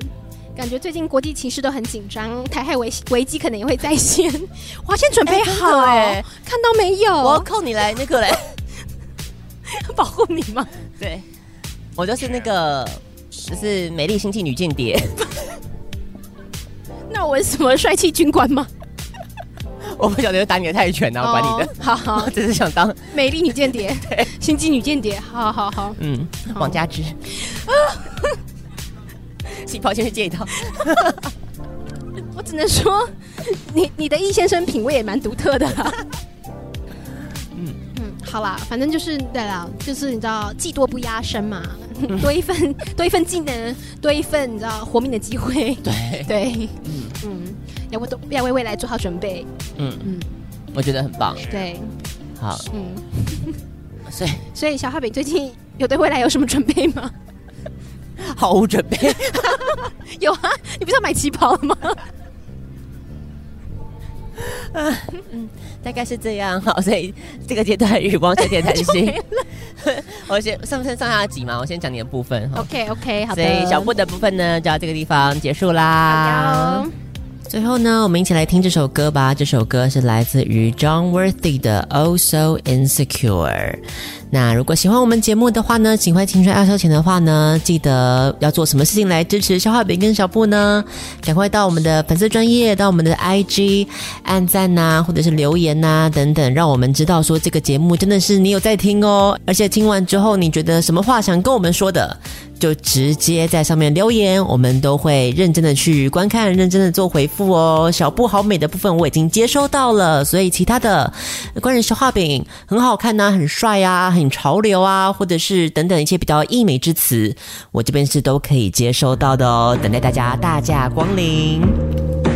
感觉最近国际情势都很紧张，台海危危机可能也会在先。我要先准备好，哎、欸，看到没有？我要靠你来那个来 [laughs] 保护你吗？对，我就是那个，就是美丽星际女间谍。那我是什么帅气军官吗？我不晓得打你的泰拳啊，我管你的。好好，[laughs] 我只是想当 [laughs] 美丽女间谍，[laughs] 对，心机女间谍。好好好，嗯，王佳芝。起跑先去借一套。我只能说，你你的易先生品味也蛮独特的。嗯嗯，好啦，反正就是对啦，就是你知道，技多不压身嘛，多一份多一份技能，多一份你知道活命的机会。对对，嗯嗯，要为都要为未来做好准备。嗯嗯，我觉得很棒。对，好，嗯，[laughs] 所以 [laughs] 所以小画饼最近有对未来有什么准备吗？[laughs] 毫无准备。有啊，你不是要买旗袍了吗？嗯嗯，大概是这样。好，所以这个阶段与王小姐谈心。我先上上上下集嘛？我先讲你的部分。OK OK，好的。所以小布的部分呢，就到这个地方结束啦。最后呢，我们一起来听这首歌吧。这首歌是来自于 John Worthy 的《Oh So Insecure》。那如果喜欢我们节目的话呢，请欢青春爱消遣的话呢，记得要做什么事情来支持消化饼跟小布呢？赶快到我们的粉丝专业，到我们的 IG 按赞呐、或者是留言呐、等等，让我们知道说这个节目真的是你有在听哦。而且听完之后，你觉得什么话想跟我们说的？就直接在上面留言，我们都会认真的去观看，认真的做回复哦。小布好美的部分我已经接收到了，所以其他的关于消化饼很好看呐、很帅啊，很潮流啊，或者是等等一些比较溢美之词，我这边是都可以接收到的哦。等待大家大驾光临。